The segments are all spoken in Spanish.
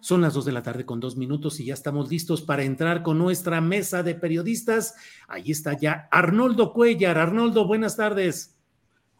Son las dos de la tarde con dos minutos y ya estamos listos para entrar con nuestra mesa de periodistas. Ahí está ya Arnoldo Cuellar. Arnoldo, buenas tardes.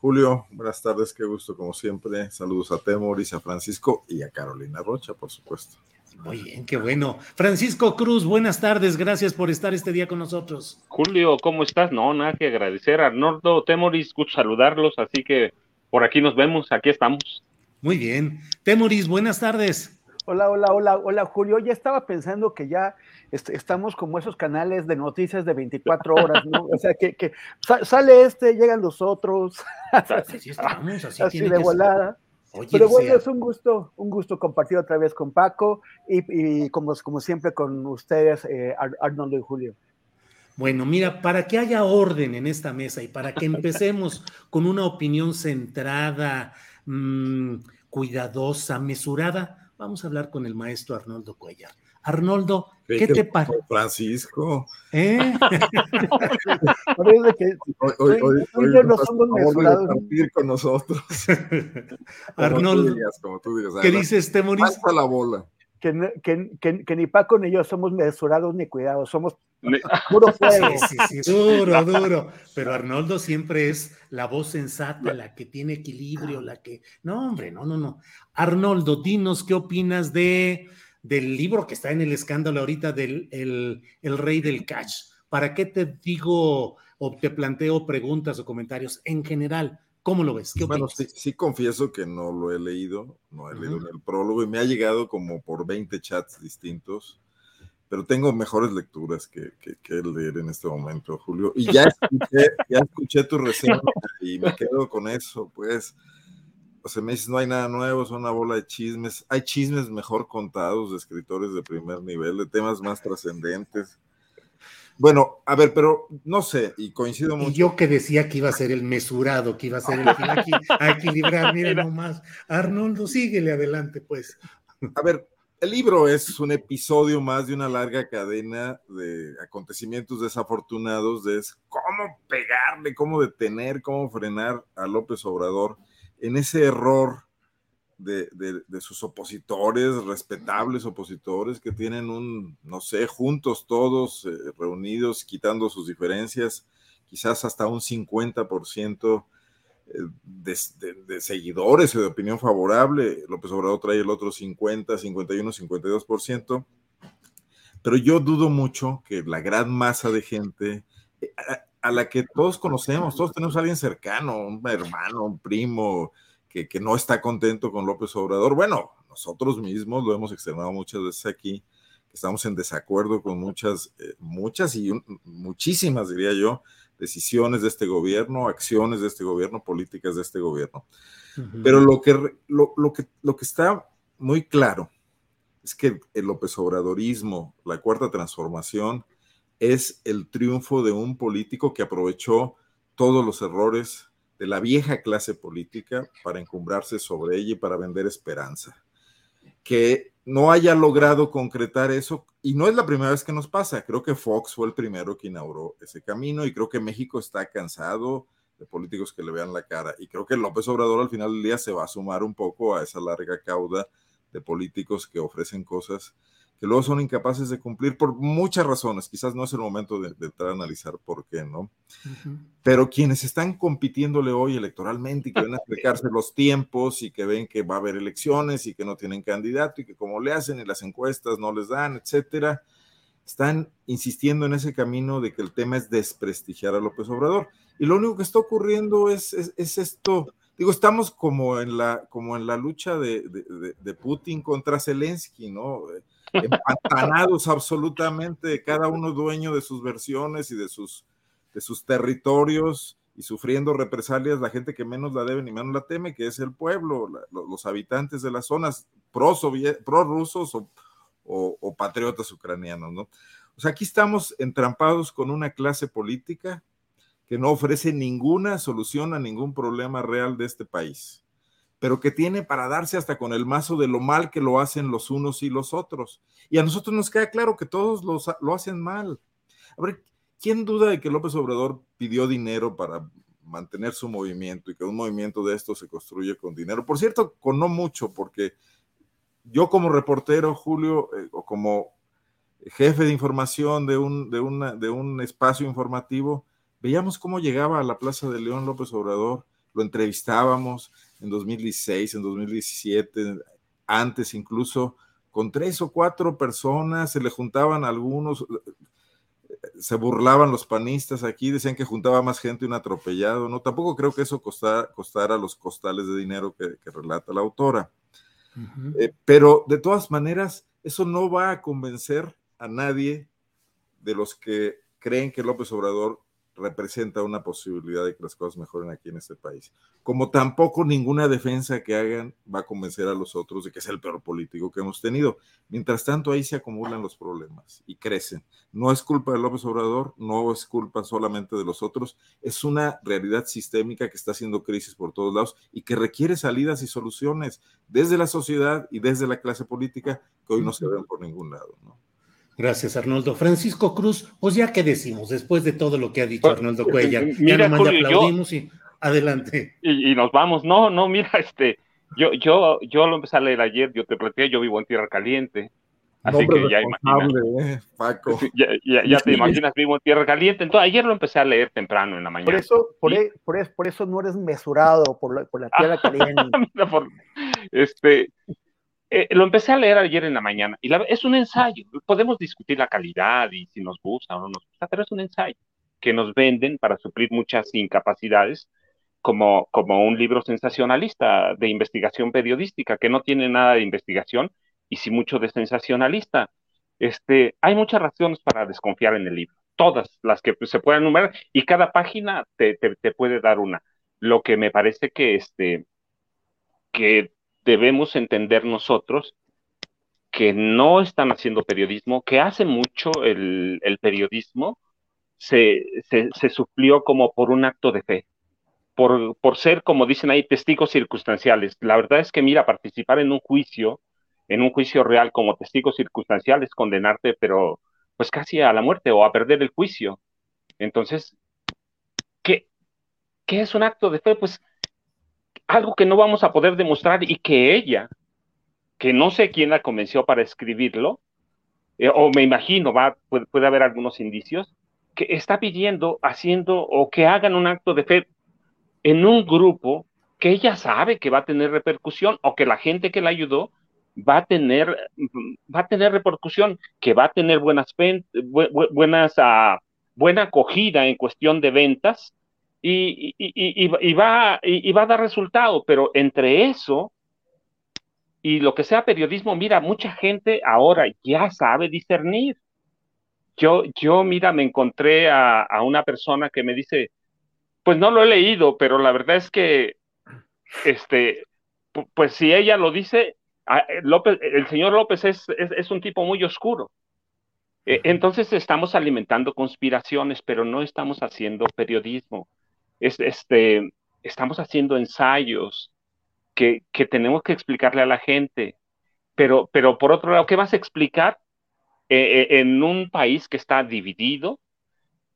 Julio, buenas tardes, qué gusto como siempre. Saludos a Temoris, a Francisco y a Carolina Rocha, por supuesto. Muy bien, qué bueno. Francisco Cruz, buenas tardes, gracias por estar este día con nosotros. Julio, ¿cómo estás? No, nada que agradecer. Arnoldo, Temoris, gusto saludarlos, así que por aquí nos vemos, aquí estamos. Muy bien. Temoris, buenas tardes. Hola, hola, hola, hola, Julio. Ya estaba pensando que ya est estamos como esos canales de noticias de 24 horas, ¿no? O sea, que, que sa sale este, llegan los otros. Así estamos, así, así de volada. Oye, Pero o bueno, sea, es un gusto, un gusto compartir otra vez con Paco y, y como, como siempre con ustedes, eh, Ar Arnoldo y Julio. Bueno, mira, para que haya orden en esta mesa y para que empecemos con una opinión centrada, mmm, cuidadosa, mesurada, vamos a hablar con el maestro Arnoldo Cuellar. Arnoldo, ¿qué te parece? Francisco. ¿Eh? hoy, hoy, hoy, hoy no somos mesurados. con nosotros. Arnoldo, como tú digas, ¿qué dices, Temoris? Hasta la bola. Que, que, que, que, ni Paco ni yo somos mesurados ni cuidados, somos puro fuego. Sí, sí, sí, duro, duro. Pero Arnoldo siempre es la voz sensata, la que tiene equilibrio, la que. No, hombre, no, no, no. Arnoldo, dinos qué opinas de, del libro que está en el escándalo ahorita del el, el Rey del Cash. ¿Para qué te digo o te planteo preguntas o comentarios en general? ¿Cómo lo ves? ¿Qué bueno, sí, sí, confieso que no lo he leído, no he leído uh -huh. el prólogo y me ha llegado como por 20 chats distintos, pero tengo mejores lecturas que, que, que leer en este momento, Julio. Y ya escuché, ya escuché tu reseña y me quedo con eso, pues. O sea, me dices, no hay nada nuevo, es una bola de chismes. Hay chismes mejor contados de escritores de primer nivel, de temas más trascendentes. Bueno, a ver, pero no sé, y coincido mucho. Y yo que decía que iba a ser el mesurado, que iba a ser el que a equilibrar, mira nomás. Arnoldo, síguele adelante, pues. A ver, el libro es un episodio más de una larga cadena de acontecimientos desafortunados, de cómo pegarle, cómo detener, cómo frenar a López Obrador en ese error de, sus opositores, respetables opositores que tienen un, no sé, juntos todos, eh, reunidos, quitando sus diferencias, quizás hasta un 50% de, de, seguidores o de opinión favorable. López Obrador trae el otro 50, 51, 52%. Pero yo dudo mucho que la gran masa de gente eh, a, a la que todos conocemos, todos tenemos a alguien cercano, un hermano, un primo, que, que, no está contento con López Obrador. Bueno, nosotros mismos lo hemos externado muchas veces aquí, estamos en desacuerdo con muchas, eh, muchas y un, muchísimas, diría yo, decisiones de este gobierno, acciones de este gobierno, políticas de este gobierno. Uh -huh. Pero lo que, lo, lo, que, lo que está muy claro es que el López Obradorismo, la cuarta transformación, es el triunfo de un político que aprovechó todos los errores de la vieja clase política para encumbrarse sobre ella y para vender esperanza. Que no haya logrado concretar eso, y no es la primera vez que nos pasa, creo que Fox fue el primero que inauguró ese camino y creo que México está cansado de políticos que le vean la cara y creo que López Obrador al final del día se va a sumar un poco a esa larga cauda de políticos que ofrecen cosas que luego son incapaces de cumplir por muchas razones. Quizás no es el momento de, entrar a analizar por qué, ¿no? Pero quienes están compitiéndole hoy electoralmente y que ven a acercarse los tiempos y que ven que va a haber elecciones y que no tienen candidato y que como le hacen y las encuestas no les dan, etcétera, están insistiendo en ese camino de que el tema es desprestigiar a López Obrador. Y lo único que está ocurriendo es, es, esto. Digo, estamos como en la, como en la lucha de, de, de Putin contra Zelensky, ¿no? Empantanados absolutamente, cada uno dueño de sus versiones y de sus, de sus territorios y sufriendo represalias la gente que menos la debe ni menos la teme, que es el pueblo, los habitantes de las zonas pro-rusos o, o, patriotas ucranianos, ¿no? O sea, aquí estamos entrampados con una clase política que no ofrece ninguna solución a ningún problema real de este país pero que tiene para darse hasta con el mazo de lo mal que lo hacen los unos y los otros. Y a nosotros nos queda claro que todos lo hacen mal. A ver, ¿quién duda de que López Obrador pidió dinero para mantener su movimiento y que un movimiento de esto se construye con dinero? Por cierto, con no mucho, porque yo como reportero, Julio, eh, o como jefe de información de un, de, de un espacio informativo, veíamos cómo llegaba a la Plaza de León López Obrador, lo entrevistábamos, en 2016, en 2017, antes incluso, con tres o cuatro personas, se le juntaban algunos, se burlaban los panistas aquí, decían que juntaba más gente un atropellado, ¿no? Tampoco creo que eso costara, costara los costales de dinero que, relata la autora. Eh, pero de todas maneras, eso no va a convencer a nadie de los que creen que López Obrador representa una posibilidad de que las cosas mejoren aquí en este país. Como tampoco ninguna defensa que hagan va a convencer a los otros de que es el peor político que hemos tenido. Mientras tanto, ahí se acumulan los problemas y crecen. No es culpa de López Obrador, no es culpa solamente de los otros, es una realidad sistémica que está haciendo crisis por todos lados y que requiere salidas y soluciones desde la sociedad y desde la clase política que hoy no se ven por ningún lado. ¿no? Gracias, Arnoldo. Francisco Cruz, pues ya que decimos, después de todo lo que ha dicho Arnoldo Cuellar, ya nomás le aplaudimos y adelante. Y, nos vamos. No, no, mira, este, yo, yo, yo lo empecé a leer ayer, yo te planteé, yo vivo en Tierra Caliente. Así que ya imaginas. Eh, Paco. Ya, te imaginas, vivo en Tierra Caliente. Entonces, ayer lo empecé a leer temprano en la mañana. Por eso, por, e, por, por eso no eres mesurado por la, por la Tierra Caliente. este, eh, lo empecé a leer ayer en la mañana y es un ensayo. Podemos discutir la calidad y si nos gusta o no nos gusta, pero es un ensayo que nos venden para suplir muchas incapacidades como, como un libro sensacionalista de investigación periodística que no tiene nada de investigación y sí mucho de sensacionalista. Este, hay muchas razones para desconfiar en el libro, todas las que se puedan enumerar y cada página te, te, te puede dar una. Lo que me parece que, este, que debemos entender nosotros que no están haciendo periodismo, que hace mucho el, periodismo se, se, suplió como por un acto de fe, por, por ser, como dicen ahí, testigos circunstanciales. La verdad es que, mira, participar en un juicio, en un juicio real como testigo circunstancial es condenarte, pero pues casi a la muerte o a perder el juicio. Entonces, ¿qué, qué es un acto de fe? Pues algo que no vamos a poder demostrar y que ella, que no sé quién la convenció para escribirlo, eh, o me imagino, va, puede, haber algunos indicios, que está pidiendo, haciendo o que hagan un acto de fe en un grupo que ella sabe que va a tener repercusión o que la gente que la ayudó va a tener, va a tener repercusión, que va a tener buenas, buenas, uh, buena acogida en cuestión de ventas y, y, va, y, va a dar resultado, pero entre eso y lo que sea periodismo, mira, mucha gente ahora ya sabe discernir. Yo, yo mira, me encontré a, una persona que me dice, pues no lo he leído, pero la verdad es que, este, pues si ella lo dice, López, el señor López es, es un tipo muy oscuro. E, entonces estamos alimentando conspiraciones, pero no estamos haciendo periodismo este, estamos haciendo ensayos que, tenemos que explicarle a la gente, pero, pero por otro lado, ¿qué vas a explicar eh, eh, en un país que está dividido?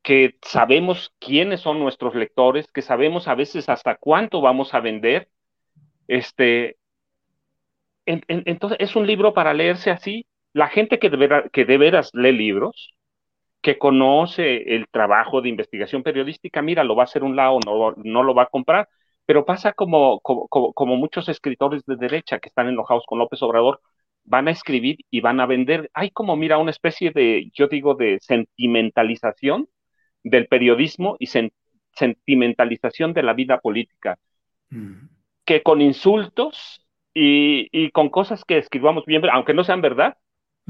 que sabemos quiénes son nuestros lectores, que sabemos a veces hasta cuánto vamos a vender. Este, entonces, es un libro para leerse así, la gente que de, que de veras lee libros, que conoce el trabajo de investigación periodística, mira, lo va a hacer un lado, no, no lo va a comprar, pero pasa como, como, como, muchos escritores de derecha que están enojados con López Obrador, van a escribir y van a vender. Hay como, mira, una especie de, yo digo, de sentimentalización del periodismo y sentimentalización de la vida política, mm. que con insultos y, y, con cosas que escribamos bien, aunque no sean verdad,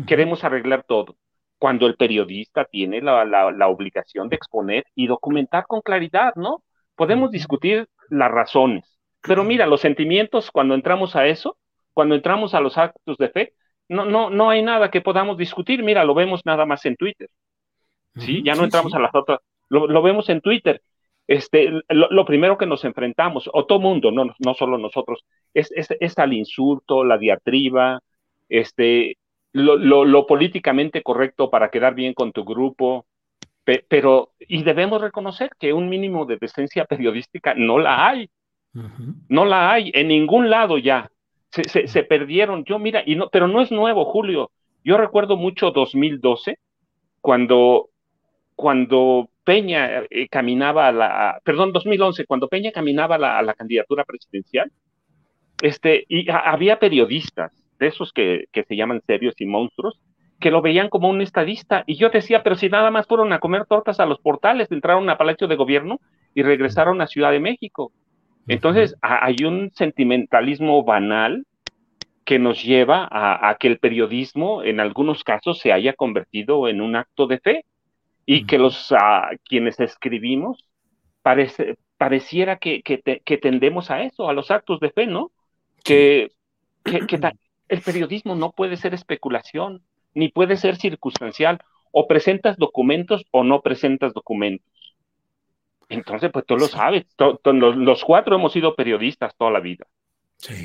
queremos arreglar todo cuando el periodista tiene la, la, obligación de exponer y documentar con claridad, ¿no? Podemos discutir las razones, pero mira, los sentimientos, cuando entramos a eso, cuando entramos a los actos de fe, no, no, no hay nada que podamos discutir, mira, lo vemos nada más en Twitter, ¿sí? Ya no entramos a las otras, lo, vemos en Twitter. Este, lo, primero que nos enfrentamos, o todo mundo, no, no solo nosotros, es, es, es al insulto, la diatriba, este, lo, políticamente correcto para quedar bien con tu grupo, pero, y debemos reconocer que un mínimo de decencia periodística no la hay, no la hay en ningún lado ya, se, perdieron, yo mira, y no, pero no es nuevo, Julio, yo recuerdo mucho 2012, cuando, cuando Peña eh, caminaba a la, perdón, 2011, cuando Peña caminaba a la, candidatura presidencial, este, y había periodistas, de esos que, se llaman serios y monstruos, que lo veían como un estadista. Y yo decía, pero si nada más fueron a comer tortas a los portales, entraron a Palacio de Gobierno y regresaron a Ciudad de México. Entonces, hay un sentimentalismo banal que nos lleva a, que el periodismo en algunos casos se haya convertido en un acto de fe y que los quienes escribimos parece, pareciera que, que, tendemos a eso, a los actos de fe, ¿no? Que, que, el periodismo no puede ser especulación, ni puede ser circunstancial. O presentas documentos o no presentas documentos. Entonces, pues tú lo sabes, los, cuatro hemos sido periodistas toda la vida.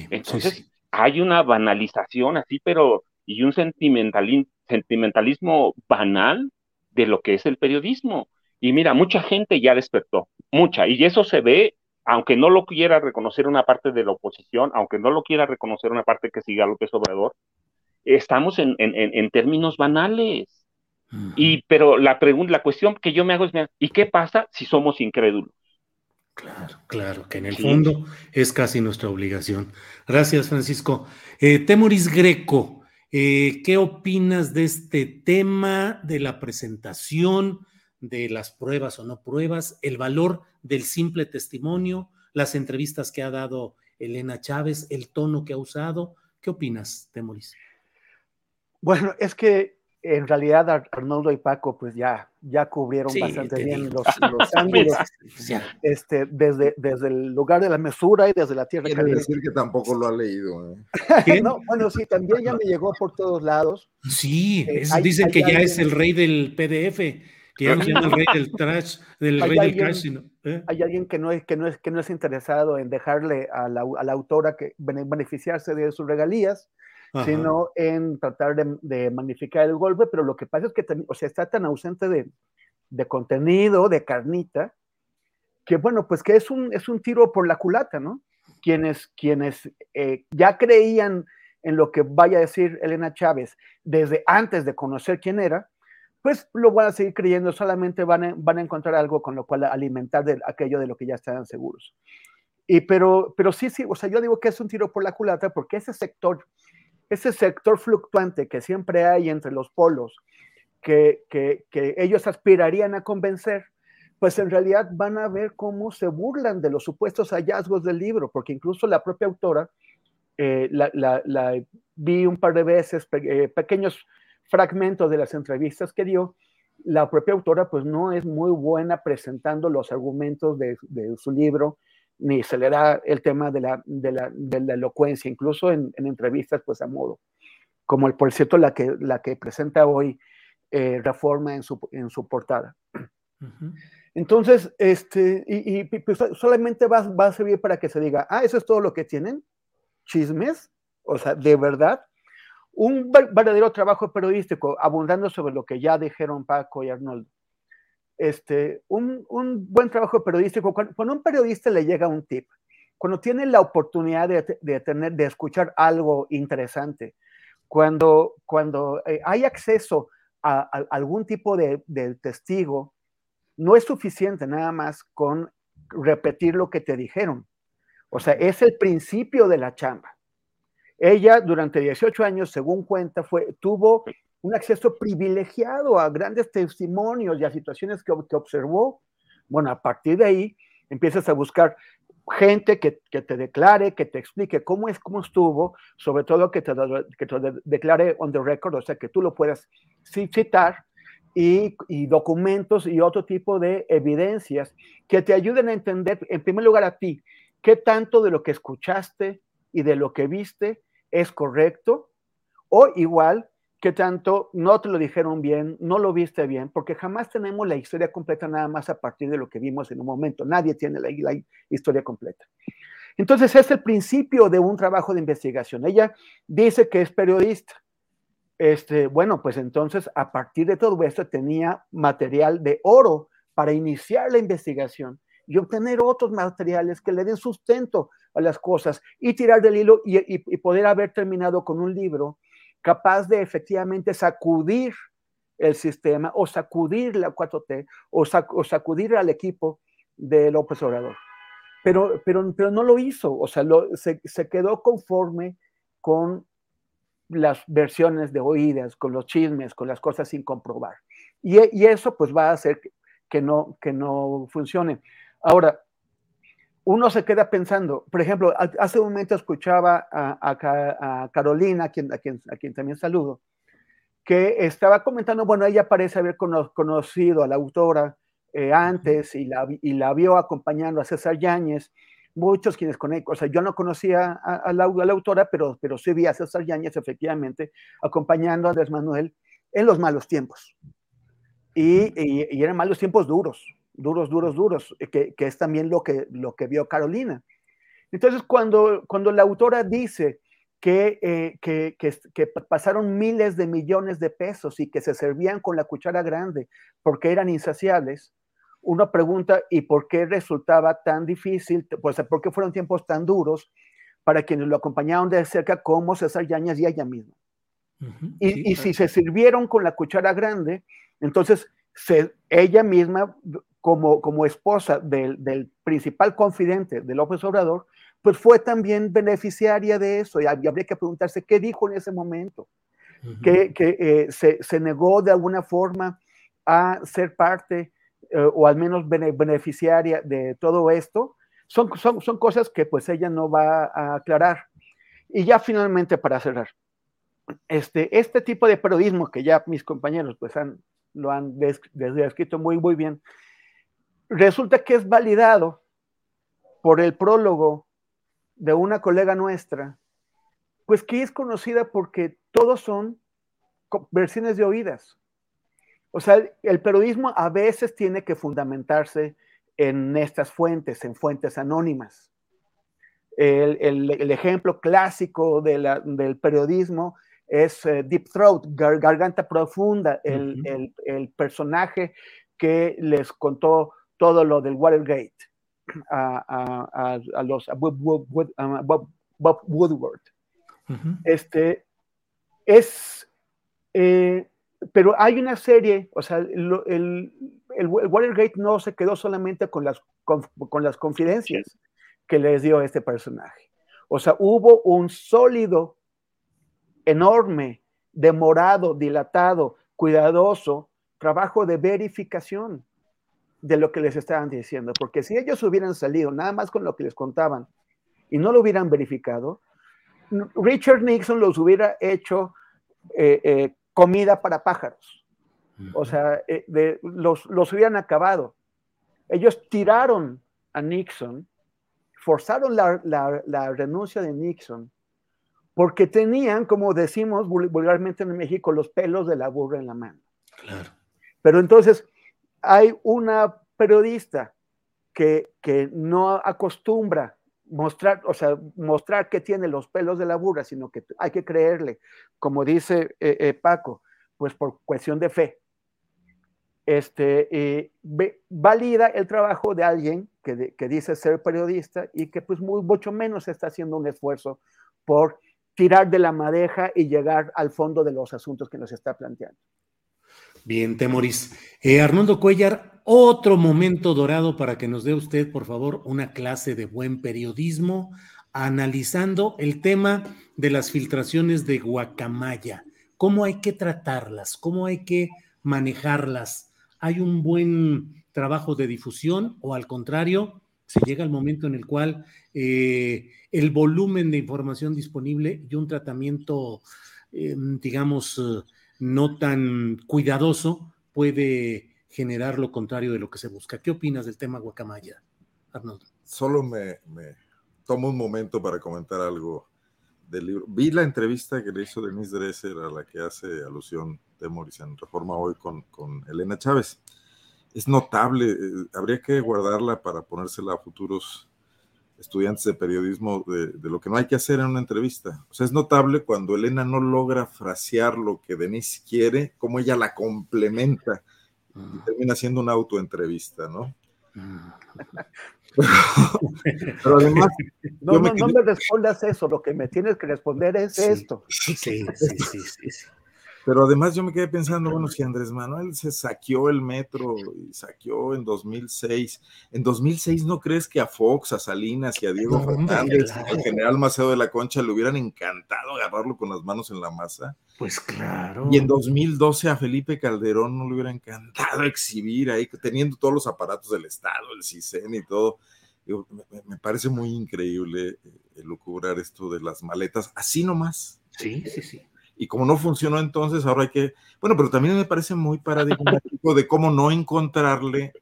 Entonces, hay una banalización así, pero y un sentimentalismo banal de lo que es el periodismo. Y mira, mucha gente ya despertó, mucha, y eso se ve aunque no lo quiera reconocer una parte de la oposición, aunque no lo quiera reconocer una parte que siga López Obrador, estamos en, términos banales. Y, pero la pregunta, la cuestión que yo me hago es, ¿y qué pasa si somos incrédulos? Claro, claro, que en el fondo es casi nuestra obligación. Gracias, Francisco. Eh, Temoris Greco, eh, ¿qué opinas de este tema, de la presentación? de las pruebas o no pruebas, el valor del simple testimonio, las entrevistas que ha dado Elena Chávez, el tono que ha usado. ¿Qué opinas, Temoris? Bueno, es que en realidad Arnoldo y Paco pues ya, ya cubrieron bastante bien los, ángulos este, desde, desde el lugar de la mesura y desde la tierra Quiere decir que tampoco lo ha leído. ¿eh? bueno, sí, también ya me llegó por todos lados. Sí, eh, dicen que ya es el rey del PDF que ya el rey del trash, del rey del cash. ¿eh? Hay alguien que no, es, que, no es, que no es interesado en dejarle a la, a la autora que beneficiarse de sus regalías, sino en tratar de, de, magnificar el golpe, pero lo que pasa es que o sea, está tan ausente de, de, contenido, de carnita, que bueno, pues que es un, es un tiro por la culata, ¿no? Quienes, quienes eh, ya creían en lo que vaya a decir Elena Chávez desde antes de conocer quién era, pues lo van a seguir creyendo, solamente van a, encontrar algo con lo cual alimentar de aquello de lo que ya están seguros. Y pero, pero sí, sí, o sea, yo digo que es un tiro por la culata porque ese sector, ese sector fluctuante que siempre hay entre los polos, que, que, ellos aspirarían a convencer, pues en realidad van a ver cómo se burlan de los supuestos hallazgos del libro, porque incluso la propia autora, eh, la, la, vi un par de veces, eh, pequeños fragmentos de las entrevistas que dio, la propia autora pues no es muy buena presentando los argumentos de, su libro, ni se le da el tema de la, de la, elocuencia, incluso en, entrevistas pues a modo, como el, por cierto la que, la que presenta hoy eh, Reforma en su, en su portada. Entonces, este, y, pues, solamente va, va, a servir para que se diga, ah, eso es todo lo que tienen, chismes, o sea, de verdad, un verdadero trabajo periodístico, abundando sobre lo que ya dijeron Paco y Arnoldo. Este, un, un buen trabajo periodístico, cuando, un periodista le llega un tip, cuando tiene la oportunidad de, de, tener, de escuchar algo interesante, cuando, cuando eh, hay acceso a, algún tipo de, testigo, no es suficiente nada más con repetir lo que te dijeron. O sea, es el principio de la chamba. Ella durante 18 años, según cuenta, fue, tuvo un acceso privilegiado a grandes testimonios y a situaciones que, que observó. Bueno, a partir de ahí empiezas a buscar gente que, te declare, que te explique cómo es, cómo estuvo, sobre todo que te, que te declare on the record, o sea, que tú lo puedas citar, y, documentos y otro tipo de evidencias que te ayuden a entender, en primer lugar, a ti, qué tanto de lo que escuchaste y de lo que viste es correcto, o igual, que tanto no te lo dijeron bien, no lo viste bien, porque jamás tenemos la historia completa nada más a partir de lo que vimos en un momento. Nadie tiene la, historia completa. Entonces es el principio de un trabajo de investigación. Ella dice que es periodista. Este, bueno, pues entonces a partir de todo esto tenía material de oro para iniciar la investigación y obtener otros materiales que le den sustento a las cosas y tirar del hilo y poder haber terminado con un libro capaz de efectivamente sacudir el sistema o sacudir la 4T o, sacudir al equipo de López Obrador. Pero, pero, pero no lo hizo, o sea, se, quedó conforme con las versiones de oídas, con los chismes, con las cosas sin comprobar. Y, eso pues va a hacer que, no, que no funcione. Ahora, uno se queda pensando, por ejemplo, hace un momento escuchaba a, Carolina, a quien, a, quien, a quien también saludo, que estaba comentando, bueno, ella parece haber conocido a la autora eh, antes y la, y la, vio acompañando a César Yáñez, muchos quienes conectan, o sea, yo no conocía a, la, autora, pero, pero sí vi a César Yáñez efectivamente acompañando a Andrés Manuel en los malos tiempos. Y, y eran malos tiempos duros, duros, duros, duros, eh, que, que, es también lo que, lo que vio Carolina. Entonces, cuando, cuando la autora dice que, eh, que, que, pasaron miles de millones de pesos y que se servían con la cuchara grande porque eran insaciables, uno pregunta, ¿y por qué resultaba tan difícil? Pues, ¿por qué fueron tiempos tan duros para quienes lo acompañaron de cerca como César Yañas y ella misma? y, y si se sirvieron con la cuchara grande, entonces se, ella misma como, esposa del, principal confidente de López Obrador, pues fue también beneficiaria de eso. Y habría que preguntarse qué dijo en ese momento, que, eh, se, negó de alguna forma a ser parte eh, o al menos beneficiaria de todo esto. Son, son, son cosas que pues ella no va a aclarar. Y ya finalmente para cerrar, este, este tipo de periodismo que ya mis compañeros pues han, lo han descrito muy, muy bien, resulta que es validado por el prólogo de una colega nuestra, pues que es conocida porque todos son versiones de oídas. O sea, el periodismo a veces tiene que fundamentarse en estas fuentes, en fuentes anónimas. El, ejemplo clásico del periodismo es eh, Deep Throat, Garganta Profunda, el, el, personaje que les contó todo lo del Watergate a, a, los Bob, Woodward. Este es, eh, pero hay una serie, o sea, el, el, Watergate no se quedó solamente con las, con, las confidencias que les dio este personaje. O sea, hubo un sólido, enorme, demorado, dilatado, cuidadoso trabajo de verificación de lo que les estaban diciendo, porque si ellos hubieran salido nada más con lo que les contaban y no lo hubieran verificado, Richard Nixon los hubiera hecho eh, eh, comida para pájaros. O sea, eh, los, los hubieran acabado. Ellos tiraron a Nixon, forzaron la, la, renuncia de Nixon, porque tenían, como decimos vulgarmente en México, los pelos de la burra en la mano. Claro. Pero entonces, hay una periodista que, no acostumbra mostrar, o sea, mostrar que tiene los pelos de la burra, sino que hay que creerle, como dice eh, eh, Paco, pues por cuestión de fe. Este, valida el trabajo de alguien que, dice ser periodista y que pues mucho menos está haciendo un esfuerzo por tirar de la madeja y llegar al fondo de los asuntos que nos está planteando. Bien, Temoris. Eh, Arnoldo Cuellar, otro momento dorado para que nos dé usted, por favor, una clase de buen periodismo analizando el tema de las filtraciones de guacamaya. ¿Cómo hay que tratarlas? ¿Cómo hay que manejarlas? ¿Hay un buen trabajo de difusión o al contrario, se llega al momento en el cual eh, el volumen de información disponible y un tratamiento, eh, digamos, no tan cuidadoso puede generar lo contrario de lo que se busca. ¿Qué opinas del tema guacamaya, Arnoldo? Solo me, tomo un momento para comentar algo del libro. Vi la entrevista que le hizo Denise Dresser a la que hace alusión de Morris en Reforma Hoy con, con Elena Chávez. Es notable, eh, habría que guardarla para ponérsela a futuros estudiantes de periodismo de, lo que no hay que hacer en una entrevista. O sea, es notable cuando Elena no logra frasear lo que Denise quiere, como ella la complementa y mm. termina siendo una autoentrevista, ¿no? Mm. Pero, además, no, me, no, me respondas eso, lo que me tienes que responder es esto. Sí, sí, sí, sí. Pero además yo me quedé pensando, bueno, si Andrés Manuel se saqueó el metro y saqueó en 2006, en 2006 no crees que a Fox, a Salinas y a Diego Fernández, al general Maceo de la Concha le hubieran encantado agarrarlo con las manos en la masa? Pues claro. Y en 2012 a Felipe Calderón no le hubiera encantado exhibir ahí, teniendo todos los aparatos del Estado, el CISEN y todo. me, parece muy increíble eh, lucubrar esto de las maletas, así nomás. Sí, sí, sí. Y como no funcionó entonces, ahora hay que, bueno, pero también me parece muy paradigmático de cómo no encontrarle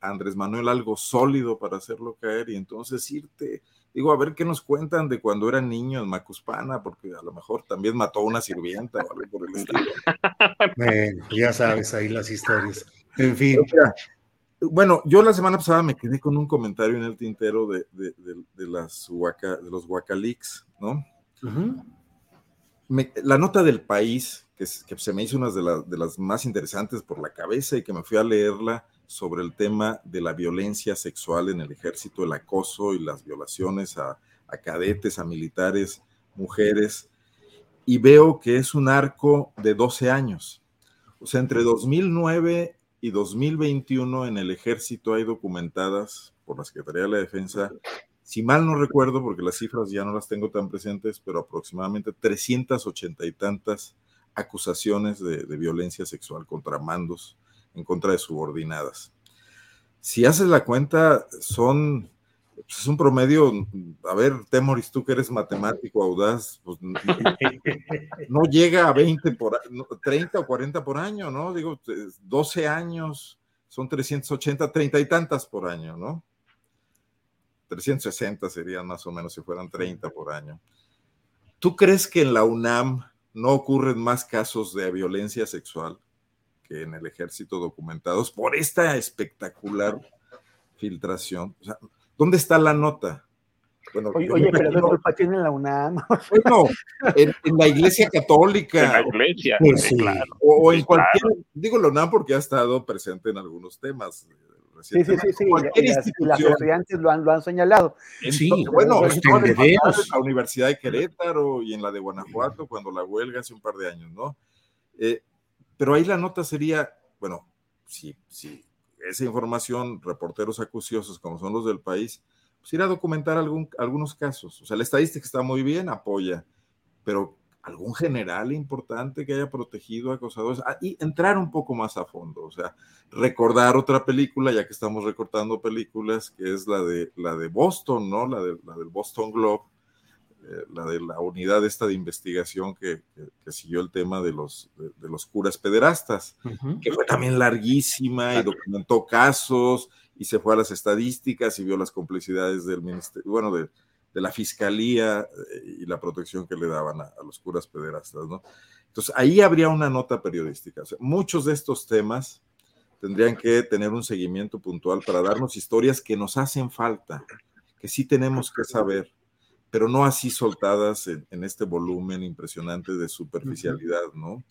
a Andrés Manuel algo sólido para hacerlo caer y entonces irte, digo, a ver qué nos cuentan de cuando era niño en Macuspana, porque a lo mejor también mató a una sirvienta o algo por el estilo. Bueno, ya sabes ahí las historias. En fin. bueno, yo la semana pasada me quedé con un comentario en el tintero de, de, las de los Huacalix, ¿no? La nota del país, que, se me hizo una de, las más interesantes por la cabeza y que me fui a leerla sobre el tema de la violencia sexual en el ejército, el acoso y las violaciones a, cadetes, a militares, mujeres, y veo que es un arco de 12 años. O sea, entre 2009 y 2021 en el ejército hay documentadas por la Secretaría de la Defensa si mal no recuerdo, porque las cifras ya no las tengo tan presentes, pero aproximadamente 380 y tantas acusaciones de, violencia sexual contra mandos en contra de subordinadas. Si haces la cuenta, son, pues, es un promedio, a ver, Temoris, tú que eres matemático audaz, pues no llega a 20 por, 30 o 40 por año, ¿no? Digo, 12 años, son 380, 30 y tantas por año, ¿no? 360 serían más o menos si fueran 30 por año. ¿Tú crees que en la UNAM no ocurren más casos de violencia sexual que en el ejército documentados por esta espectacular filtración? ¿Dónde está la nota? oye, pero ¿qué culpa tiene la UNAM? Bueno, en, la iglesia católica. En la iglesia, pues claro. O, en cualquier, digo la UNAM porque ha estado presente en algunos temas Sí, sí, sí, sí. Y, las, estudiantes lo han, lo han señalado. Sí, bueno, en la Universidad de Querétaro y en la de Guanajuato, cuando la huelga hace un par de años, ¿no? Eh, pero ahí la nota sería, bueno, si, si esa información, reporteros acuciosos como son los del país, pues ir a documentar algún, algunos casos. O sea, la estadística está muy bien, apoya, pero algún general importante que haya protegido a acosadores ah, y entrar un poco más a fondo, o sea, recordar otra película, ya que estamos recortando películas, que es la de, la de Boston, ¿no? La, de, la del Boston Globe, eh, la de la unidad esta de investigación que, siguió el tema de los, de, los curas pederastas, que fue también larguísima y documentó casos y se fue a las estadísticas y vio las complicidades del ministerio, bueno, de de la fiscalía eh, y la protección que le daban a, los curas pederastas, ¿no? Entonces, ahí habría una nota periodística. muchos de estos temas tendrían que tener un seguimiento puntual para darnos historias que nos hacen falta, que sí tenemos que saber, pero no así soltadas en, este volumen impresionante de superficialidad, ¿no?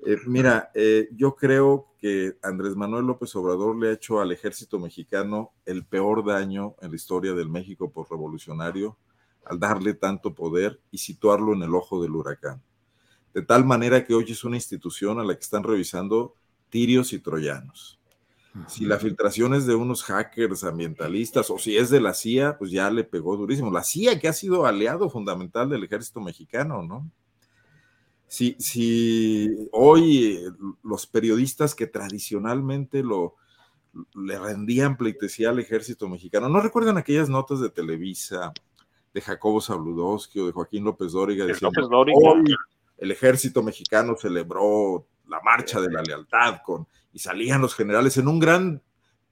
Eh, mira, eh, yo creo que Andrés Manuel López Obrador le ha hecho al ejército mexicano el peor daño en la historia del México por revolucionario al darle tanto poder y situarlo en el ojo del huracán. De tal manera que hoy es una institución a la que están revisando tirios y troyanos. Si la filtración es de unos hackers ambientalistas o si es de la CIA, pues ya le pegó durísimo. La CIA que ha sido aliado fundamental del ejército mexicano, ¿no? Si, si hoy los periodistas que tradicionalmente lo, le rendían pleitesía al ejército mexicano, ¿no recuerdan aquellas notas de Televisa de Jacobo Zabludowski o de Joaquín López Dóriga? López Dóriga. el ejército mexicano celebró la marcha de la lealtad con y salían los generales en un gran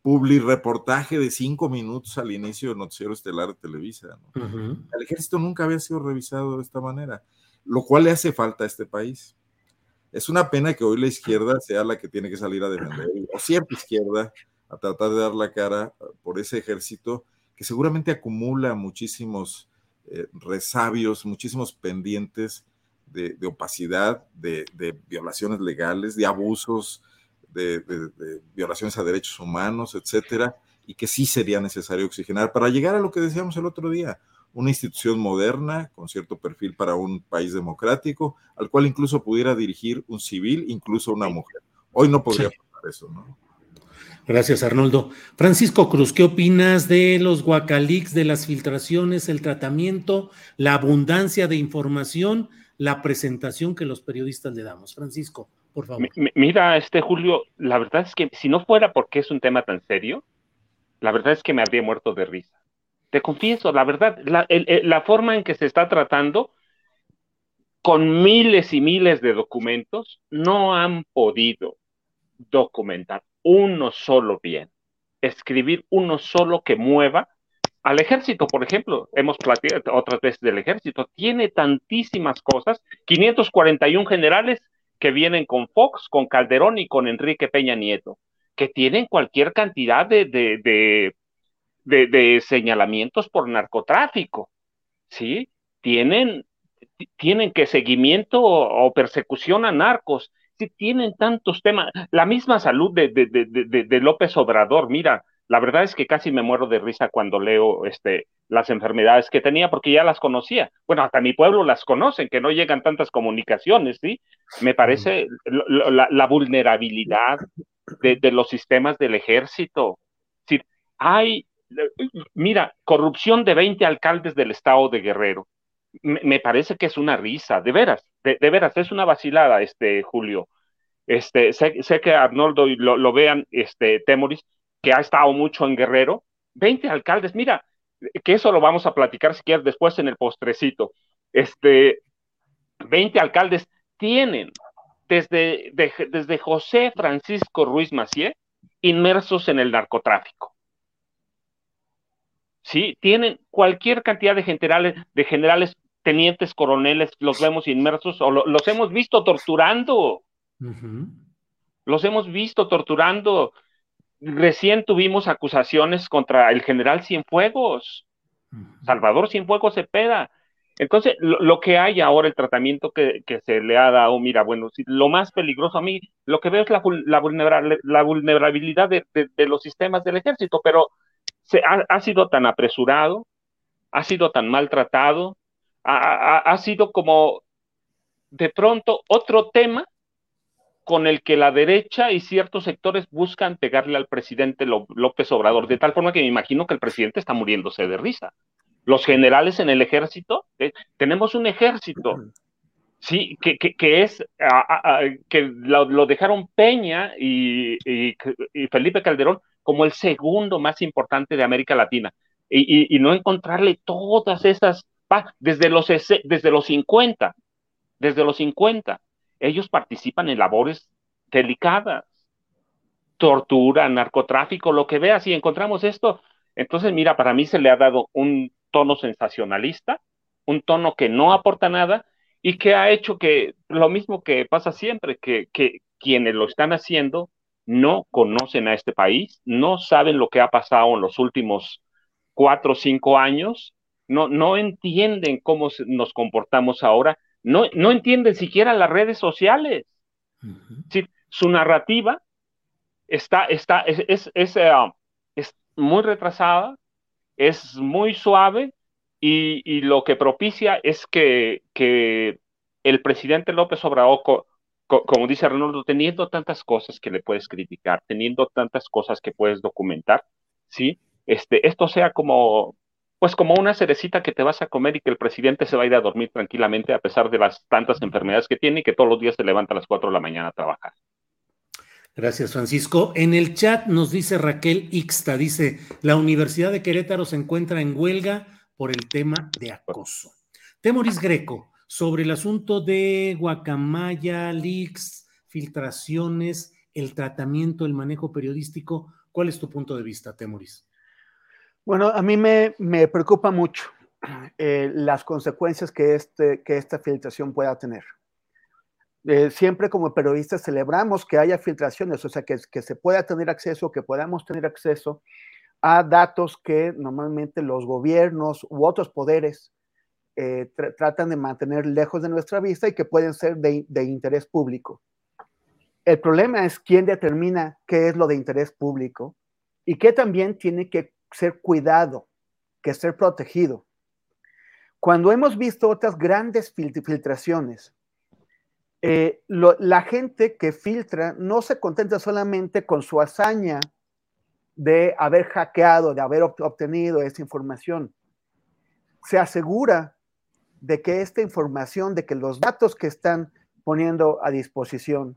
publi reportaje de cinco minutos al inicio del noticiero estelar de Televisa. El ejército nunca había sido revisado de esta manera, lo cual le hace falta a este país. Es una pena que hoy la izquierda sea la que tiene que salir a defender, o siempre izquierda, a tratar de dar la cara por ese ejército que seguramente acumula muchísimos eh, resabios, muchísimos pendientes de, opacidad, de, violaciones legales, de abusos, de, violaciones a derechos humanos, etcétera, y que sí sería necesario oxigenar para llegar a lo que decíamos el otro día, una institución moderna con cierto perfil para un país democrático, al cual incluso pudiera dirigir un civil, incluso una mujer. Hoy no podría pasar eso, ¿no? Gracias, Arnoldo. Francisco Cruz, ¿qué opinas de los guacalix, de las filtraciones, el tratamiento, la abundancia de información, la presentación que los periodistas le damos? Francisco, por favor. Mira, este Julio, la verdad es que si no fuera porque es un tema tan serio, la verdad es que me habría muerto de risa. Te confieso, la verdad, la, forma en que se está tratando, con miles y miles de documentos, no han podido documentar uno solo bien, escribir uno solo que mueva al ejército, por ejemplo, hemos platicado otras veces del ejército, tiene tantísimas cosas, 541 generales que vienen con Fox, con Calderón y con Enrique Peña Nieto, que tienen cualquier cantidad de, de, señalamientos por narcotráfico, ¿sí? Tienen, tienen que seguimiento o persecución a narcos, tienen tantos temas, la misma salud de, de, López Obrador, mira, la verdad es que casi me muero de risa cuando leo este, las enfermedades que tenía, porque ya las conocía. Bueno, hasta mi pueblo las conocen, que no llegan tantas comunicaciones, ¿sí? Me parece la, vulnerabilidad de, los sistemas del ejército. Sí, hay, mira, corrupción de 20 alcaldes del estado de Guerrero. Me, parece que es una risa, de veras, de, veras, es una vacilada, este Julio. Este, sé, que Arnoldo lo, lo, vean, este, Temoris, que ha estado mucho en Guerrero, 20 alcaldes, mira, que eso lo vamos a platicar si quieres después en el postrecito. Este, 20 alcaldes tienen desde, desde José Francisco Ruiz Macié inmersos en el narcotráfico. Sí, tienen cualquier cantidad de generales, de generales, tenientes, coroneles, los vemos inmersos o los hemos visto torturando. Los hemos visto torturando recién tuvimos acusaciones contra el general Cienfuegos, Salvador Cienfuegos Cepeda. Entonces, lo, que hay ahora, el tratamiento que, se le ha dado, mira, bueno, lo más peligroso a mí, lo que veo es la, la, vulnerabilidad de, los sistemas del ejército, pero se ha, sido tan apresurado, ha sido tan maltratado, ha sido como de pronto otro tema con el que la derecha y ciertos sectores buscan pegarle al presidente López Obrador, de tal forma que me imagino que el presidente está muriéndose de risa. Los generales en el ejército, eh, tenemos un ejército, sí, que, que, es, que lo, dejaron Peña y, Felipe Calderón como el segundo más importante de América Latina, y, no encontrarle todas esas, desde los, desde los 50, desde los 50, ellos participan en labores delicadas, tortura, narcotráfico, lo que veas, y encontramos esto. Entonces, mira, para mí se le ha dado un tono sensacionalista, un tono que no aporta nada y que ha hecho que lo mismo que pasa siempre, que, que quienes lo están haciendo no conocen a este país, no saben lo que ha pasado en los últimos cuatro o cinco años, no, no entienden cómo nos comportamos ahora no, no entienden siquiera las redes sociales. su narrativa está, está, es, es, eh, es, muy retrasada, es muy suave, y, lo que propicia es que, que el presidente López Obrador, como dice Arnoldo, teniendo tantas cosas que le puedes criticar, teniendo tantas cosas que puedes documentar, ¿sí? Este, esto sea como, pues como una cerecita que te vas a comer y que el presidente se va a ir a dormir tranquilamente a pesar de las tantas enfermedades que tiene y que todos los días se levanta a las 4 de la mañana a trabajar. Gracias, Francisco. En el chat nos dice Raquel Ixta, dice, la Universidad de Querétaro se encuentra en huelga por el tema de acoso. Temoris Greco, sobre el asunto de Guacamaya, leaks, filtraciones, el tratamiento, el manejo periodístico, ¿cuál es tu punto de vista, Temoris? Bueno, a mí me, preocupa mucho eh, las consecuencias que, este, que esta filtración pueda tener. Eh, siempre como periodistas celebramos que haya filtraciones, o sea, que, que, se pueda tener acceso, que podamos tener acceso a datos que normalmente los gobiernos u otros poderes eh, tratan de mantener lejos de nuestra vista y que pueden ser de, de, interés público. El problema es quién determina qué es lo de interés público y que también tiene que ser cuidado, que ser protegido. Cuando hemos visto otras grandes filtraciones, eh, la gente que filtra no se contenta solamente con su hazaña de haber hackeado, de haber obtenido esa información. Se asegura de que esta información, de que los datos que están poniendo a disposición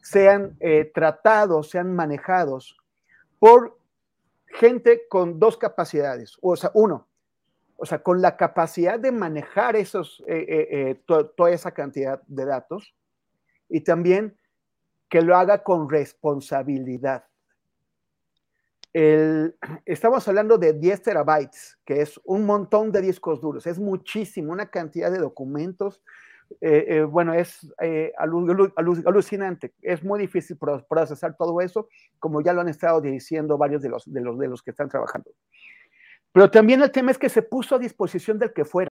sean eh, tratados, sean manejados por gente con dos capacidades. O sea, uno, o sea, con la capacidad de manejar esos, eh, eh, eh, toda esa cantidad de datos y también que lo haga con responsabilidad. Estamos hablando de 10 terabytes, que es un montón de discos duros, es muchísimo, una cantidad de documentos. bueno, es alucinante, es muy difícil procesar todo eso, como ya lo han estado diciendo varios de los, de los, de los que están trabajando. Pero también el tema es que se puso a disposición del que fuera.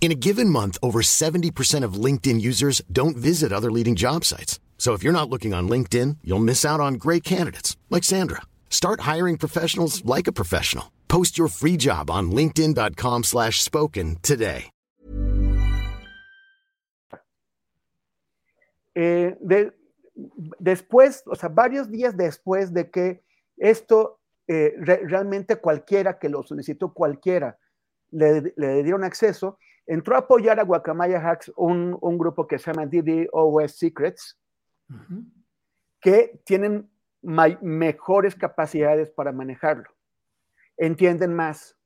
In a given month, over 70% of LinkedIn users don't visit other leading job sites. So if you're not looking on LinkedIn, you'll miss out on great candidates like Sandra. Start hiring professionals like a professional. Post your free job on linkedin.com/spoken today. Eh, de, después, o sea, varios días después de que esto eh, re, realmente cualquiera que lo solicitó, cualquiera le, le dieron acceso, entró a apoyar a Guacamaya Hacks un, un grupo que se llama DDoS Secrets, que tienen mejores capacidades para manejarlo, entienden más.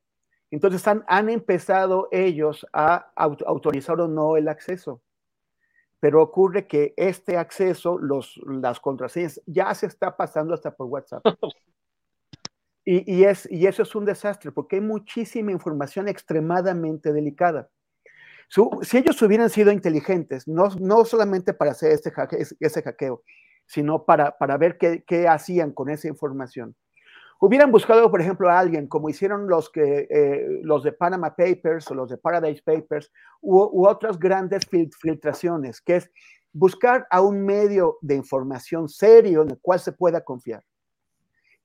Entonces han, han empezado ellos a autorizar o no el acceso. Pero ocurre que este acceso, los, las contraseñas, ya se está pasando hasta por WhatsApp. Y, y, es, y eso es un desastre porque hay muchísima información extremadamente delicada si ellos hubieran sido inteligentes, no, no solamente para hacer este ese hackeo, sino para, para ver qué, qué, hacían con esa información, hubieran buscado, por ejemplo, a alguien, como hicieron los, que, eh, los de Panama Papers o los de Paradise Papers, u, u otras grandes filtraciones, que es buscar a un medio de información serio en el cual se pueda confiar.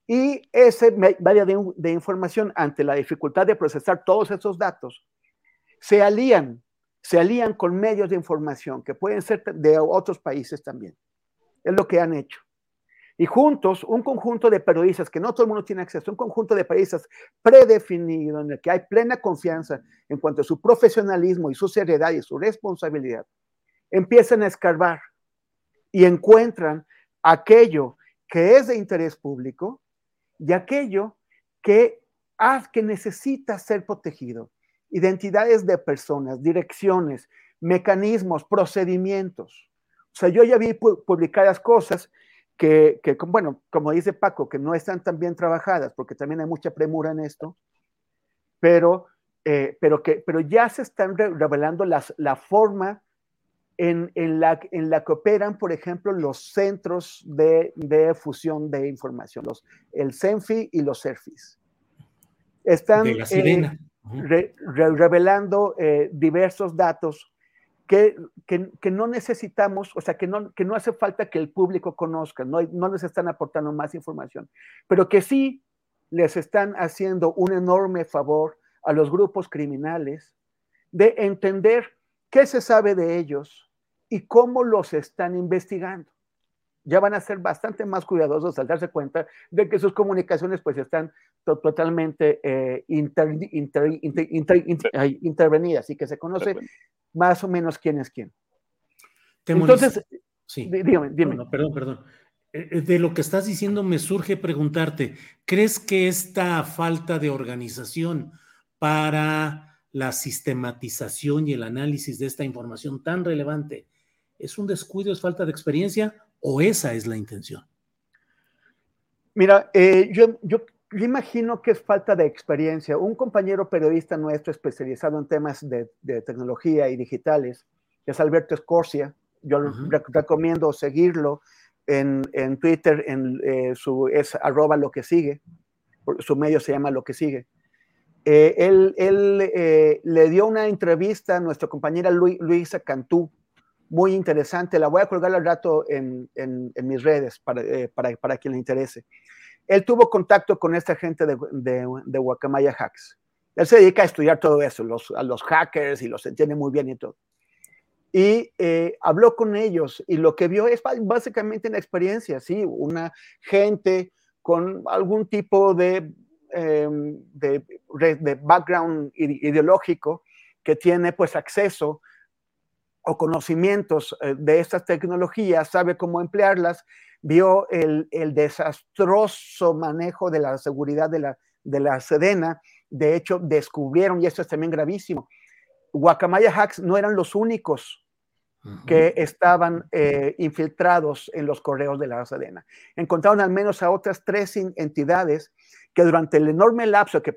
Y ese medio de, de información, ante la dificultad de procesar todos esos datos, se alían se alían con medios de información que pueden ser de otros países también. Es lo que han hecho. Y juntos, un conjunto de periodistas, que no todo el mundo tiene acceso, un conjunto de periodistas predefinido, en el que hay plena confianza en cuanto a su profesionalismo y su seriedad y su responsabilidad, empiezan a escarbar y encuentran aquello que es de interés público y aquello que que necesita ser protegido. Identidades de personas, direcciones, mecanismos, procedimientos. O sea, yo ya vi publicadas cosas que, que, bueno, como dice Paco, que no están tan bien trabajadas, porque también hay mucha premura en esto, pero, eh, pero, que, pero ya se están revelando las, la forma en, en, la, en la que operan, por ejemplo, los centros de, de fusión de información, los, el CENFI y los CERFIs. Están eh, revelando eh, diversos datos que, que, no necesitamos, o sea, que no, que no hace falta que el público conozca, no, no les están aportando más información, pero que sí les están haciendo un enorme favor a los grupos criminales de entender qué se sabe de ellos, y cómo los están investigando. Ya van a ser bastante más cuidadosos al darse cuenta de que sus comunicaciones pues están totalmente eh, intervenidas y que se conoce más o menos quién es quién. Entonces, sí. dígame, dime. perdón, perdón. Eh, eh, de lo que estás diciendo me surge preguntarte, ¿crees que esta falta de organización para la sistematización y el análisis de esta información tan relevante ¿Es un descuido, es falta de experiencia o esa es la intención? Mira, eh, yo, yo, imagino que es falta de experiencia. Un compañero periodista nuestro especializado en temas de, tecnología y digitales, que es Alberto Escorcia, yo recomiendo seguirlo en, Twitter, en eh, su, es arroba lo que sigue, su medio se llama lo que sigue. Eh, él, él le dio una entrevista a nuestra compañera Luisa Cantú, muy interesante. La voy a colgar al rato en, en, mis redes para, eh, para, para, quien le interese. Él tuvo contacto con esta gente de, de, de Guacamaya Hacks. Él se dedica a estudiar todo eso, a los hackers y los entiende muy bien y todo. Y eh, habló con ellos y lo que vio es básicamente una experiencia, ¿sí? Una gente con algún tipo de, em, de, de background ideológico que tiene pues acceso o conocimientos eh, de estas tecnologías, sabe cómo emplearlas, vio el, desastroso manejo de la seguridad de la, de la Sedena. De hecho, descubrieron, y esto es también gravísimo, Guacamaya Hacks no eran los únicos que estaban eh, infiltrados en los correos de la Sedena. Encontraron al menos a otras tres entidades que durante el enorme lapso, que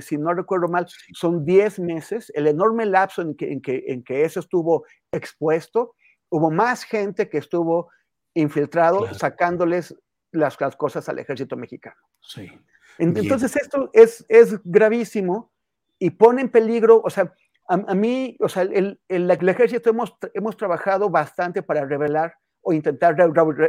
si no recuerdo mal, son 10 meses, el enorme lapso en que, en, que, en que eso estuvo expuesto, hubo más gente que estuvo infiltrado sacándoles las, las, cosas al ejército mexicano. Sí. Entonces esto es, es gravísimo y pone en peligro, o sea, a, mí, o sea, el, el, el, ejército hemos, hemos trabajado bastante para revelar o intentar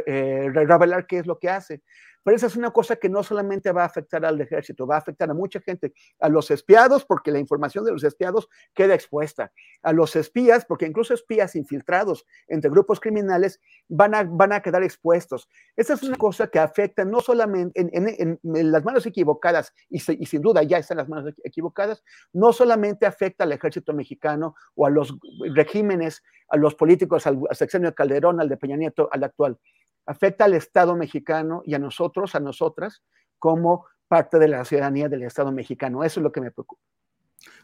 eh, revelar qué es lo que hace. Pero esa es una cosa que no solamente va a afectar al ejército, va a afectar a mucha gente, a los espiados, porque la información de los espiados queda expuesta, a los espías, porque incluso espías infiltrados entre grupos criminales van a, van a quedar expuestos. Esa es una cosa que afecta no solamente en, las manos equivocadas, y, y, sin duda ya están las manos equivocadas, no solamente afecta al ejército mexicano o a los regímenes, a los políticos, al, al sexenio de Calderón, al de Peña Nieto, al actual afecta al Estado mexicano y a nosotros, a nosotras, como parte de la ciudadanía del Estado mexicano. Eso es lo que me preocupa.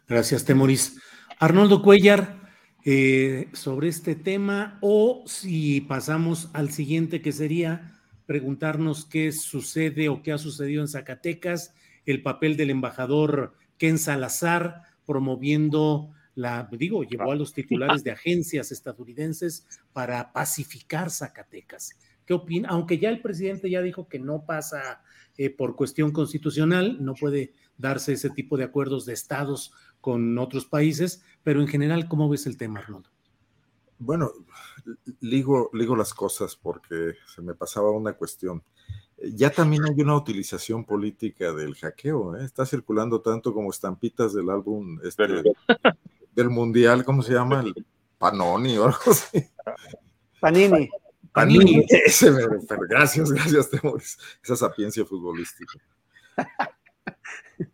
Gracias, Temoris. Arnoldo Cuellar, eh, sobre este tema, o si pasamos al siguiente, que sería preguntarnos qué sucede o qué ha sucedido en Zacatecas, el papel del embajador Ken Salazar promoviendo la, digo, llevó a los titulares de agencias estadounidenses para pacificar Zacatecas. ¿Qué opina? Aunque ya el presidente ya dijo que no pasa eh, por cuestión constitucional, no puede darse ese tipo de acuerdos de estados con otros países, pero en general, ¿cómo ves el tema, Arnoldo? Bueno, ligo, ligo las cosas porque se me pasaba una cuestión. Ya también hay una utilización política del hackeo, ¿eh? está circulando tanto como estampitas del álbum este, del mundial, ¿cómo se llama? El Panoni o algo así. Panini. Panini, ese, pero gracias, gracias, Temores. Esa sapiencia futbolística.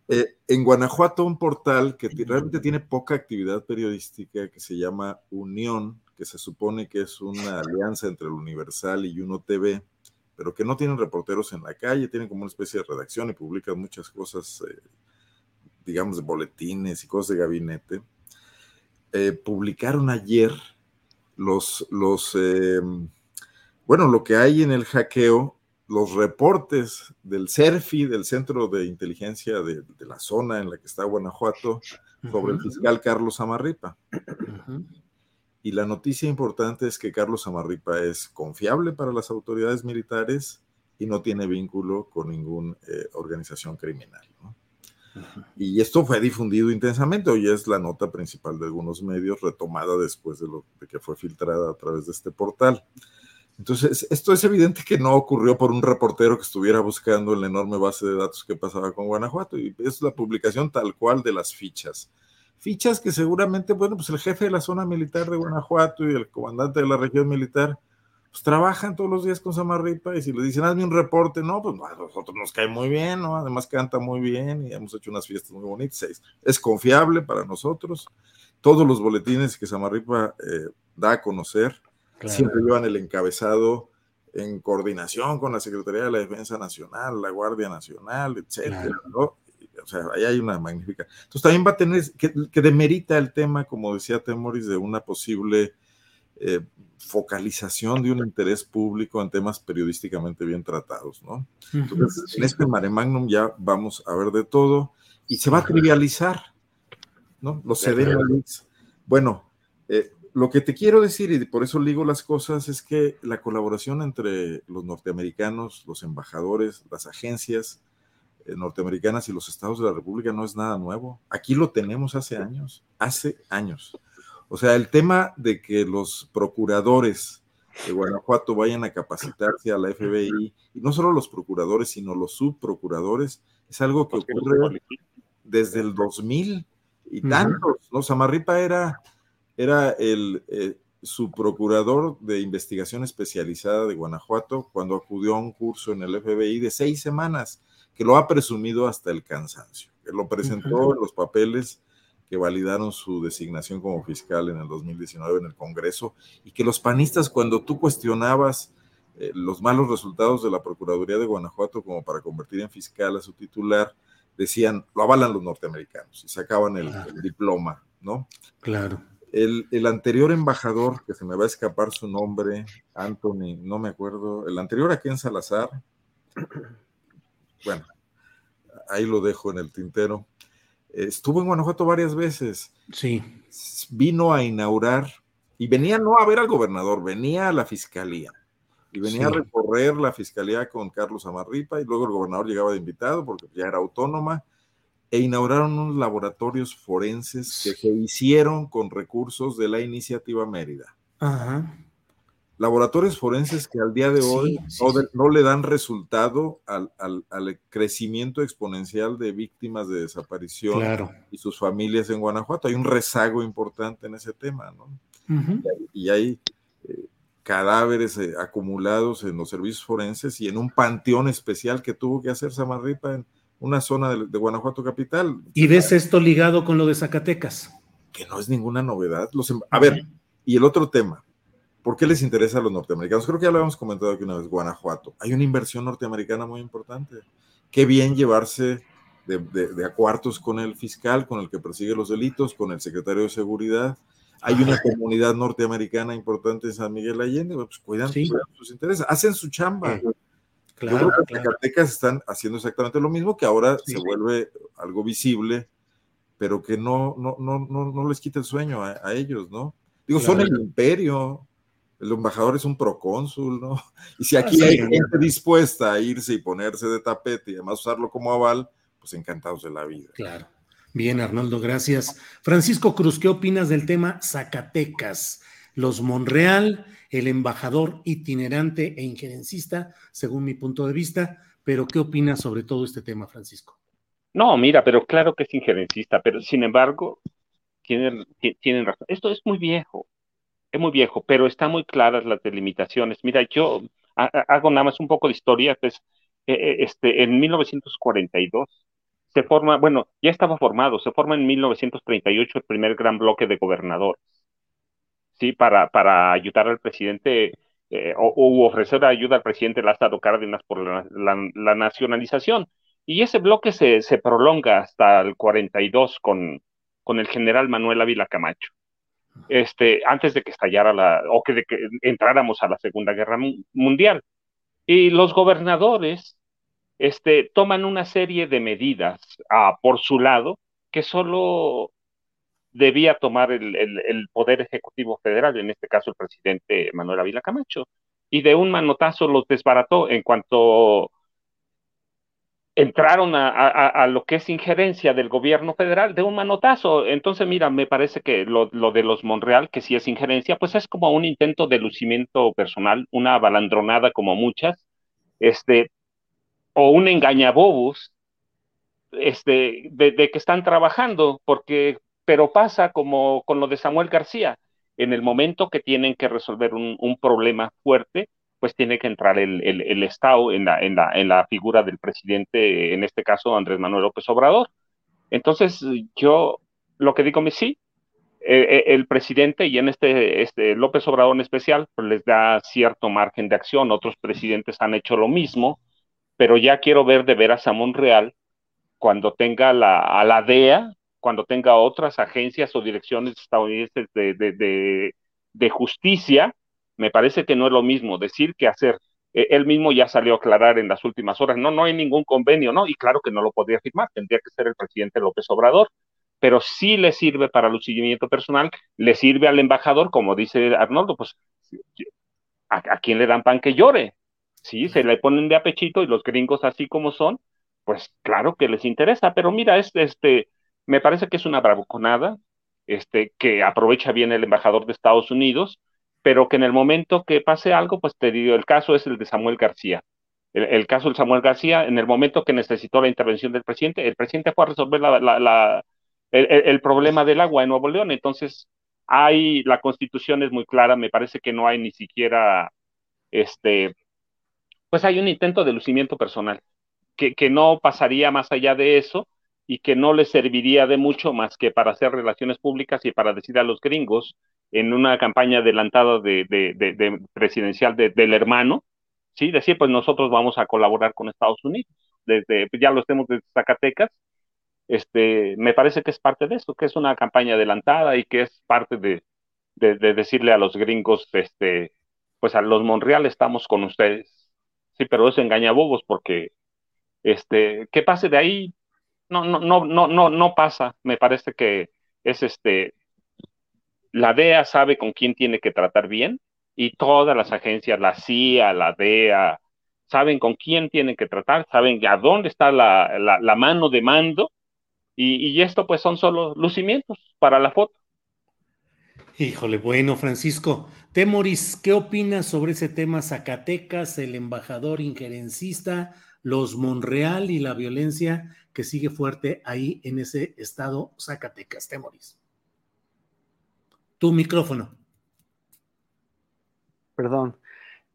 Eh, en Guanajuato, un portal que realmente tiene poca actividad periodística que se llama Unión, que se supone que es una alianza entre el Universal y Uno TV, pero que no tienen reporteros en la calle, tienen como una especie de redacción y publican muchas cosas eh, digamos, de boletines y cosas de gabinete, eh, publicaron ayer los, los bueno, lo que hay en el hackeo, los reportes del CERFI, del Centro de Inteligencia de, la zona en la que está Guanajuato, sobre el fiscal Carlos Amarripa. Y la noticia importante es que Carlos Amarripa es confiable para las autoridades militares y no tiene vínculo con ninguna eh, organización criminal. Y esto fue difundido intensamente, hoy es la nota principal de algunos medios, retomada después de, lo, de que fue filtrada a través de este portal. Entonces, esto es evidente que no ocurrió por un reportero que estuviera buscando la enorme base de datos que pasaba con Guanajuato, y es la publicación tal cual de las fichas. Fichas que seguramente, bueno, pues el jefe de la zona militar de Guanajuato y el comandante de la región militar, pues trabajan todos los días con Samarripa y si le dicen, hazme un reporte, no, pues a nosotros nos cae muy bien, ¿no? Además canta muy bien y hemos hecho unas fiestas muy bonitas. Es, confiable para nosotros. Todos los boletines que Samarripa eh, da a conocer Siempre llevan el encabezado en coordinación con la Secretaría de la Defensa Nacional, la Guardia Nacional, etcétera, ¿no? O sea, ahí hay una magnífica. Entonces también va a tener, que, demerita el tema, como decía Temoris, de una posible eh, focalización de un interés público en temas periodísticamente bien tratados, ¿no? Entonces, en este mare magnum ya vamos a ver de todo y se va a trivializar, ¿no? Los CDMX. Bueno, eh, lo que te quiero decir, y por eso digo las cosas, es que la colaboración entre los norteamericanos, los embajadores, las agencias eh, norteamericanas y los estados de la República no es nada nuevo. Aquí lo tenemos hace años, hace años. O sea, el tema de que los procuradores de Guanajuato vayan a capacitarse a la FBI, y no solo los procuradores, sino los subprocuradores, es algo que ocurre desde el 2000 y tantos, ¿no? Samarripa era era el eh, subprocurador de investigación especializada de Guanajuato cuando acudió a un curso en el FBI de seis semanas, que lo ha presumido hasta el cansancio, que lo presentó en los papeles que validaron su designación como fiscal en el 2019 en el Congreso, y que los panistas, cuando tú cuestionabas eh, los malos resultados de la Procuraduría de Guanajuato como para convertir en fiscal a su titular, decían, lo avalan los norteamericanos y sacaban el diploma, ¿no? Claro. El, anterior embajador, que se me va a escapar su nombre, Anthony, no me acuerdo, el anterior aquí en Salazar, bueno, ahí lo dejo en el tintero, estuvo en Guanajuato varias veces. Sí. Vino a inaugurar y venía no a ver al gobernador, venía a la fiscalía. Y venía a recorrer la fiscalía con Carlos Amarripa y luego el gobernador llegaba de invitado porque ya era autónoma e inauguraron unos laboratorios forenses que se hicieron con recursos de la iniciativa Mérida. Laboratorios forenses que al día de hoy no, le dan resultado al, crecimiento exponencial de víctimas de desaparición y sus familias en Guanajuato. Hay un rezago importante en ese tema, ¿no? y, hay, eh, cadáveres eh, acumulados en los servicios forenses y en un panteón especial que tuvo que hacer Samarripa en, una zona de, Guanajuato capital. ¿Y ves esto ligado con lo de Zacatecas? Que no es ninguna novedad. Los, em, a ver, y el otro tema, ¿por qué les interesa a los norteamericanos? Creo que ya lo habíamos comentado aquí una vez, Guanajuato. Hay una inversión norteamericana muy importante. Qué bien llevarse de, de, a cuartos con el fiscal, con el que persigue los delitos, con el secretario de seguridad. Hay una comunidad norteamericana importante en San Miguel Allende, pues cuidan, sus intereses, hacen su chamba. Claro, Yo creo que están haciendo exactamente lo mismo, que ahora se vuelve algo visible, pero que no, no, no, no, les quita el sueño a, ellos, ¿no? Digo, son el imperio, el embajador es un procónsul, ¿no? Y si aquí hay gente dispuesta a irse y ponerse de tapete y además usarlo como aval, pues encantados de la vida. Claro. Bien, Arnoldo, gracias. Francisco Cruz, ¿qué opinas del tema Zacatecas? Los Monreal el embajador itinerante e injerencista, según mi punto de vista. Pero, ¿qué opinas sobre todo este tema, Francisco? No, mira, pero claro que es injerencista, pero sin embargo, tienen, tienen razón. Esto es muy viejo, es muy viejo, pero están muy claras las delimitaciones. Mira, yo hago nada más un poco de historia, pues, este, en 1942 se forma, bueno, ya estaba formado, se forma en 1938 el primer gran bloque de gobernadores para, ayudar al presidente eh, o, ofrecer ayuda al presidente Lázaro Cárdenas por la, nacionalización. Y ese bloque se, prolonga hasta el 42 con, con el general Manuel Ávila Camacho. Este, antes de que estallara la, o que, que entráramos a la Segunda Guerra Mundial. Y los gobernadores este, toman una serie de medidas ah, por su lado que solo debía tomar el, el, Poder Ejecutivo Federal, en este caso el presidente Manuel Ávila Camacho, y de un manotazo los desbarató en cuanto entraron a, lo que es injerencia del gobierno federal de un manotazo. Entonces, mira, me parece que lo, de los Monreal, que sí es injerencia, pues es como un intento de lucimiento personal, una balandronada como muchas, este, o un engañabobos, este, de, que están trabajando, porque, pero pasa como con lo de Samuel García, en el momento que tienen que resolver un, problema fuerte, pues tiene que entrar el, Estado en la, figura del presidente, en este caso Andrés Manuel López Obrador. Entonces, yo lo que digo me sí, eh, eh, el presidente y en este, este López Obrador en especial, pues les da cierto margen de acción. Otros presidentes han hecho lo mismo, pero ya quiero ver de veras a Monreal cuando tenga la, a la DEA, cuando tenga otras agencias o direcciones estadounidenses de, de, justicia me parece que no es lo mismo decir que hacer. E, él mismo ya salió a aclarar en las últimas horas, no, no hay ningún convenio, ¿no? Y claro que no lo podría firmar, tendría que ser el presidente López Obrador, pero sí le sirve para el lucimiento personal, le sirve al embajador, como dice Arnoldo, pues, ¿a, quién le dan pan que llore? Sí, se le ponen de apechito y los gringos así como son, pues claro que les interesa, pero mira, este, este, me parece que es una bravuconada, este, que aprovecha bien el embajador de Estados Unidos, pero que en el momento que pase algo, pues te digo, el caso es el de Samuel García. El, caso de Samuel García, en el momento que necesitó la intervención del presidente, el presidente fue a resolver la, el, problema del agua en Nuevo León. Entonces, hay, la constitución es muy clara, me parece que no hay ni siquiera, este, pues hay un intento de lucimiento personal, que, que no pasaría más allá de eso y que no le serviría de mucho más que para hacer relaciones públicas y para decir a los gringos en una campaña adelantada de, de, presidencial del hermano, ¿sí? Decir, pues nosotros vamos a colaborar con Estados Unidos, desde, ya lo estemos desde Zacatecas, este, me parece que es parte de eso, que es una campaña adelantada y que es parte de, decirle a los gringos, este, pues a los Monreal estamos con ustedes, sí, pero es engañabobos porque, este, que pase de ahí, no, no, no, no, no, no pasa, me parece que es este, la DEA sabe con quién tiene que tratar bien y todas las agencias, la CIA, la DEA, saben con quién tienen que tratar, saben a dónde está la, la, mano de mando y, y, esto pues son solo lucimientos para la foto. Híjole, bueno, Francisco. Temoris, ¿qué opinas sobre ese tema Zacatecas, el embajador injerencista, los Monreal y la violencia que sigue fuerte ahí en ese estado Zacatecas? Temoris. Tu micrófono. Perdón.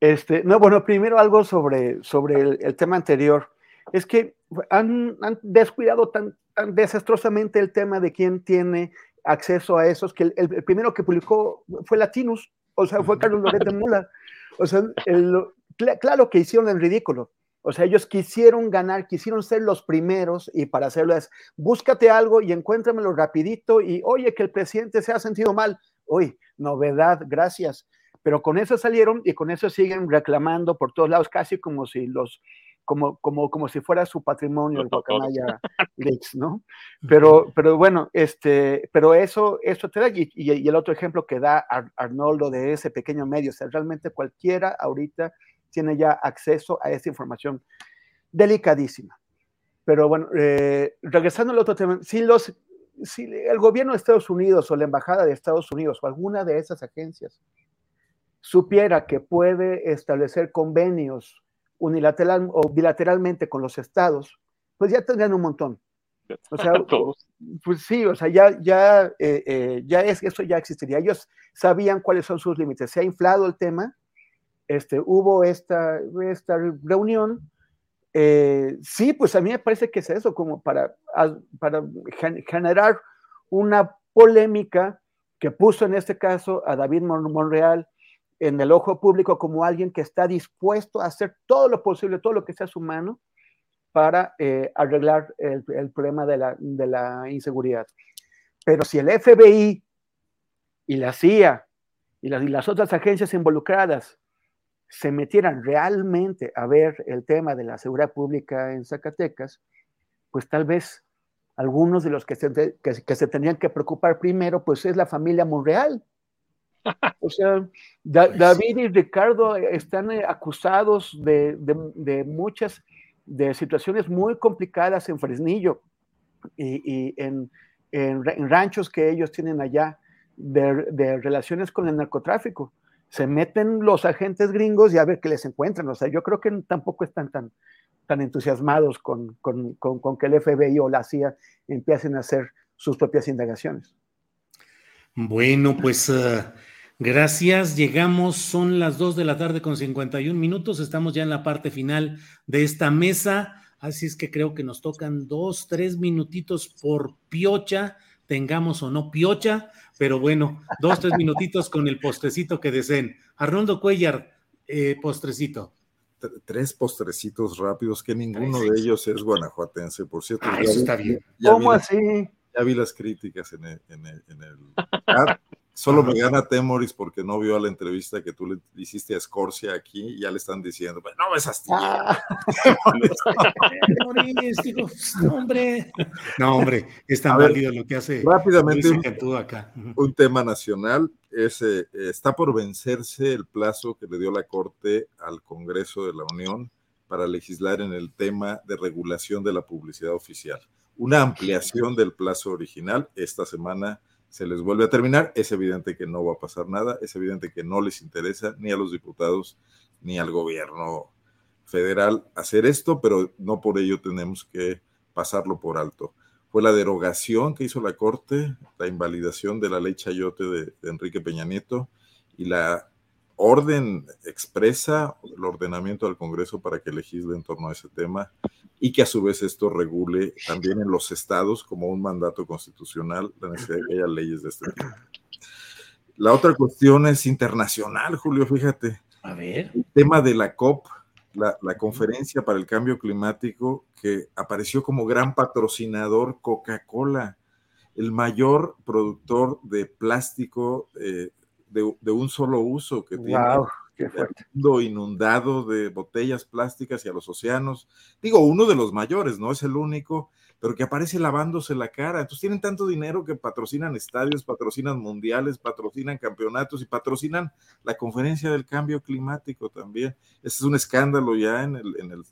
Este, no, bueno, primero algo sobre, sobre el, tema anterior. Es que han, descuidado tan, tan, desastrosamente el tema de quién tiene acceso a esos, que el, primero que publicó fue Latinus, o sea, fue Carlos Loret de Mula. O sea, claro que hicieron el ridículo. O sea, ellos quisieron ganar, quisieron ser los primeros y para hacerlo es, búscate algo y encuéntramelo rapidito y oye que el presidente se ha sentido mal uy, novedad, gracias. Pero con eso salieron y con eso siguen reclamando por todos lados, casi como si los, como, como, como si fuera su patrimonio el Guacamaya Leaks, ¿no? Pero, pero bueno, este, pero eso, eso te da, y, y, el otro ejemplo que da Arnoldo de ese pequeño medio, o sea, realmente cualquiera ahorita tiene ya acceso a esa información delicadísima. Pero bueno, eh, regresando al otro tema, si los si el gobierno de Estados Unidos o la embajada de Estados Unidos o alguna de esas agencias supiera que puede establecer convenios unilateral o bilateralmente con los estados, pues ya tendrían un montón. O sea, pues sí, o sea, ya, ya, eh, eh, ya es, eso ya existiría. Ellos sabían cuáles son sus límites. Se ha inflado el tema. Este, hubo esta, esta reunión eh, sí, pues a mí me parece que es eso, como para, para generar una polémica que puso en este caso a David Monreal en el ojo público como alguien que está dispuesto a hacer todo lo posible, todo lo que sea su mano, para eh, arreglar el, problema de la, de la inseguridad. Pero si el FBI y la CIA y y las otras agencias involucradas se metieran realmente a ver el tema de la seguridad pública en Zacatecas, pues tal vez algunos de los que se, que, se tendrían que preocupar primero, pues es la familia Monreal. O sea, pues David y Ricardo están eh, acusados de, de, muchas, de situaciones muy complicadas en Fresnillo y, en, en, ranchos que ellos tienen allá de, de relaciones con el narcotráfico se meten los agentes gringos y a ver qué les encuentran. O sea, yo creo que tampoco están tan, tan entusiasmados con, con, con, que el FBI o la CIA empiecen a hacer sus propias indagaciones. Bueno, pues uh, gracias. Llegamos, son las 2 de la tarde con 51 minutos. Estamos ya en la parte final de esta mesa. Así es que creo que nos tocan dos, tres minutitos por piocha tengamos o no piocha, pero bueno, dos, tres minutitos con el postrecito que deseen. Arnoldo Cuellar, eh, postrecito. Tres postrecitos rápidos, que ninguno de ellos es guanajuatense, por cierto. Ah, eso está bien. ¿Cómo así? Ya vi las críticas en el, en el, en el Solo me gana Temoris porque no vio la entrevista que tú le hiciste a Scorsia aquí y ya le están diciendo, pues no ves astilla. Temoris, digo, hombre. No, hombre, es tan válido lo que hace. Rápidamente, un, tema nacional es, eh, está por vencerse el plazo que le dio la Corte al Congreso de la Unión para legislar en el tema de regulación de la publicidad oficial. Una ampliación del plazo original esta semana se les vuelve a terminar, es evidente que no va a pasar nada, es evidente que no les interesa ni a los diputados ni al gobierno federal hacer esto, pero no por ello tenemos que pasarlo por alto. Fue la derogación que hizo la Corte, la invalidación de la ley Chayote de, Enrique Peña Nieto y la orden expresa, el ordenamiento del Congreso para que legisle en torno a ese tema y que a su vez esto regule también en los estados como un mandato constitucional la necesidad de que haya leyes de este tipo. La otra cuestión es internacional, Julio, fíjate. A ver. El tema de la COP, la, la conferencia para el cambio climático, que apareció como gran patrocinador Coca-Cola, el mayor productor de plástico eh, de, de, un solo uso que tiene el mundo inundado de botellas plásticas y a los océanos. Digo, uno de los mayores, no es el único, pero que aparece lavándose la cara. Entonces tienen tanto dinero que patrocinan estadios, patrocinan mundiales, patrocinan campeonatos y patrocinan la conferencia del cambio climático también. Ese es un escándalo ya en el, en el,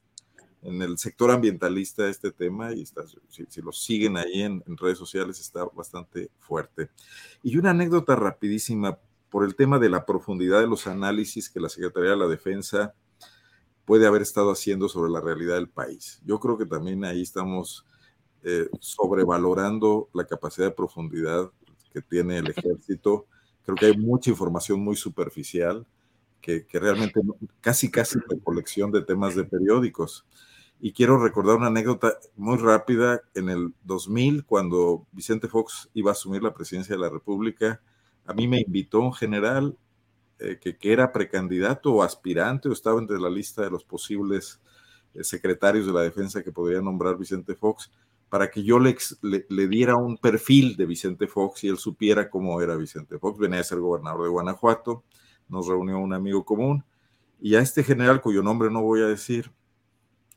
en el sector ambientalista este tema y está, si, lo siguen ahí en, en redes sociales está bastante fuerte. Y una anécdota rapidísima por el tema de la profundidad de los análisis que la Secretaría de la Defensa puede haber estado haciendo sobre la realidad del país. Yo creo que también ahí estamos eh, sobrevalorando la capacidad de profundidad que tiene el ejército. Creo que hay mucha información muy superficial que, que realmente casi, casi recolección de temas de periódicos. Y quiero recordar una anécdota muy rápida. En el 2000, cuando Vicente Fox iba a asumir la presidencia de la República, a mí me invitó un general eh, que, era precandidato o aspirante o estaba entre la lista de los posibles eh, secretarios de la defensa que podría nombrar Vicente Fox, para que yo le, diera un perfil de Vicente Fox y él supiera cómo era Vicente Fox. Venía a ser gobernador de Guanajuato, nos reunió un amigo común y a este general, cuyo nombre no voy a decir,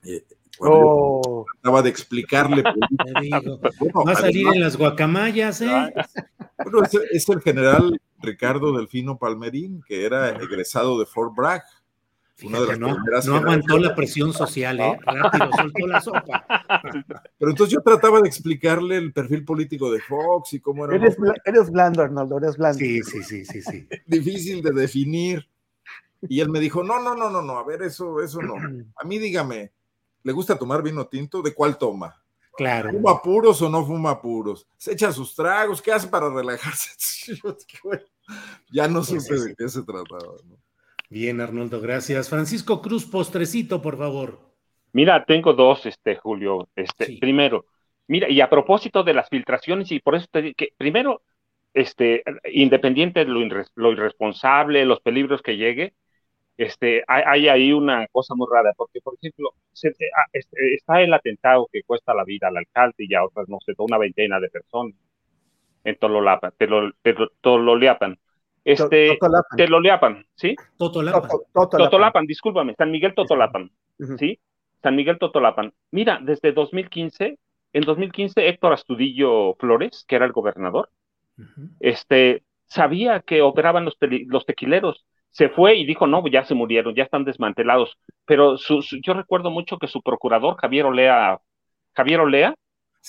eh, oh. trataba de explicarle. Va a salir en las guacamayas, ¿eh? Bueno, es, el general Ricardo Delfino Palmerín, que era egresado de Fort Bragg. Una de las no, no aguantó la presión social, ¿eh? Rápido, soltó la sopa. Pero entonces yo trataba de explicarle el perfil político de Fox y cómo era. Eres, eres blando, Arnoldo, eres blando. Sí, sí, sí, sí, sí. Difícil de definir. Y él me dijo, no, no, no, no, no, a ver, eso, eso no. A mí dígame, ¿le gusta tomar vino tinto? ¿De cuál toma? Claro. ¿Fuma puros o no fuma puros? ¿Se echa sus tragos? ¿Qué hace para relajarse? ya no pues supe de qué se trataba. Bien, Arnoldo, gracias. Francisco Cruz, postrecito, por favor. Mira, tengo dos, este, Julio. Este, Primero, mira, y a propósito de las filtraciones, y por eso te digo que primero, este, independiente de lo, lo irresponsable, los peligros que llegue, este, hay, ahí una cosa muy rara, porque, por ejemplo, ah, este, está el atentado que cuesta la vida al alcalde y a otras, no sé, una veintena de personas en Tololapan, Tololiapan. Este, Tololiapan, ¿sí? Totolapan. Totolapan, discúlpame, San Miguel Totolapan, ¿sí? San Miguel Totolapan. Mira, desde 2015, en 2015 Héctor Astudillo Flores, que era el gobernador, este, sabía que operaban los, los tequileros se fue y dijo, no, ya se murieron, ya están desmantelados. Pero yo recuerdo mucho que su procurador, Javier Olea, Javier Olea,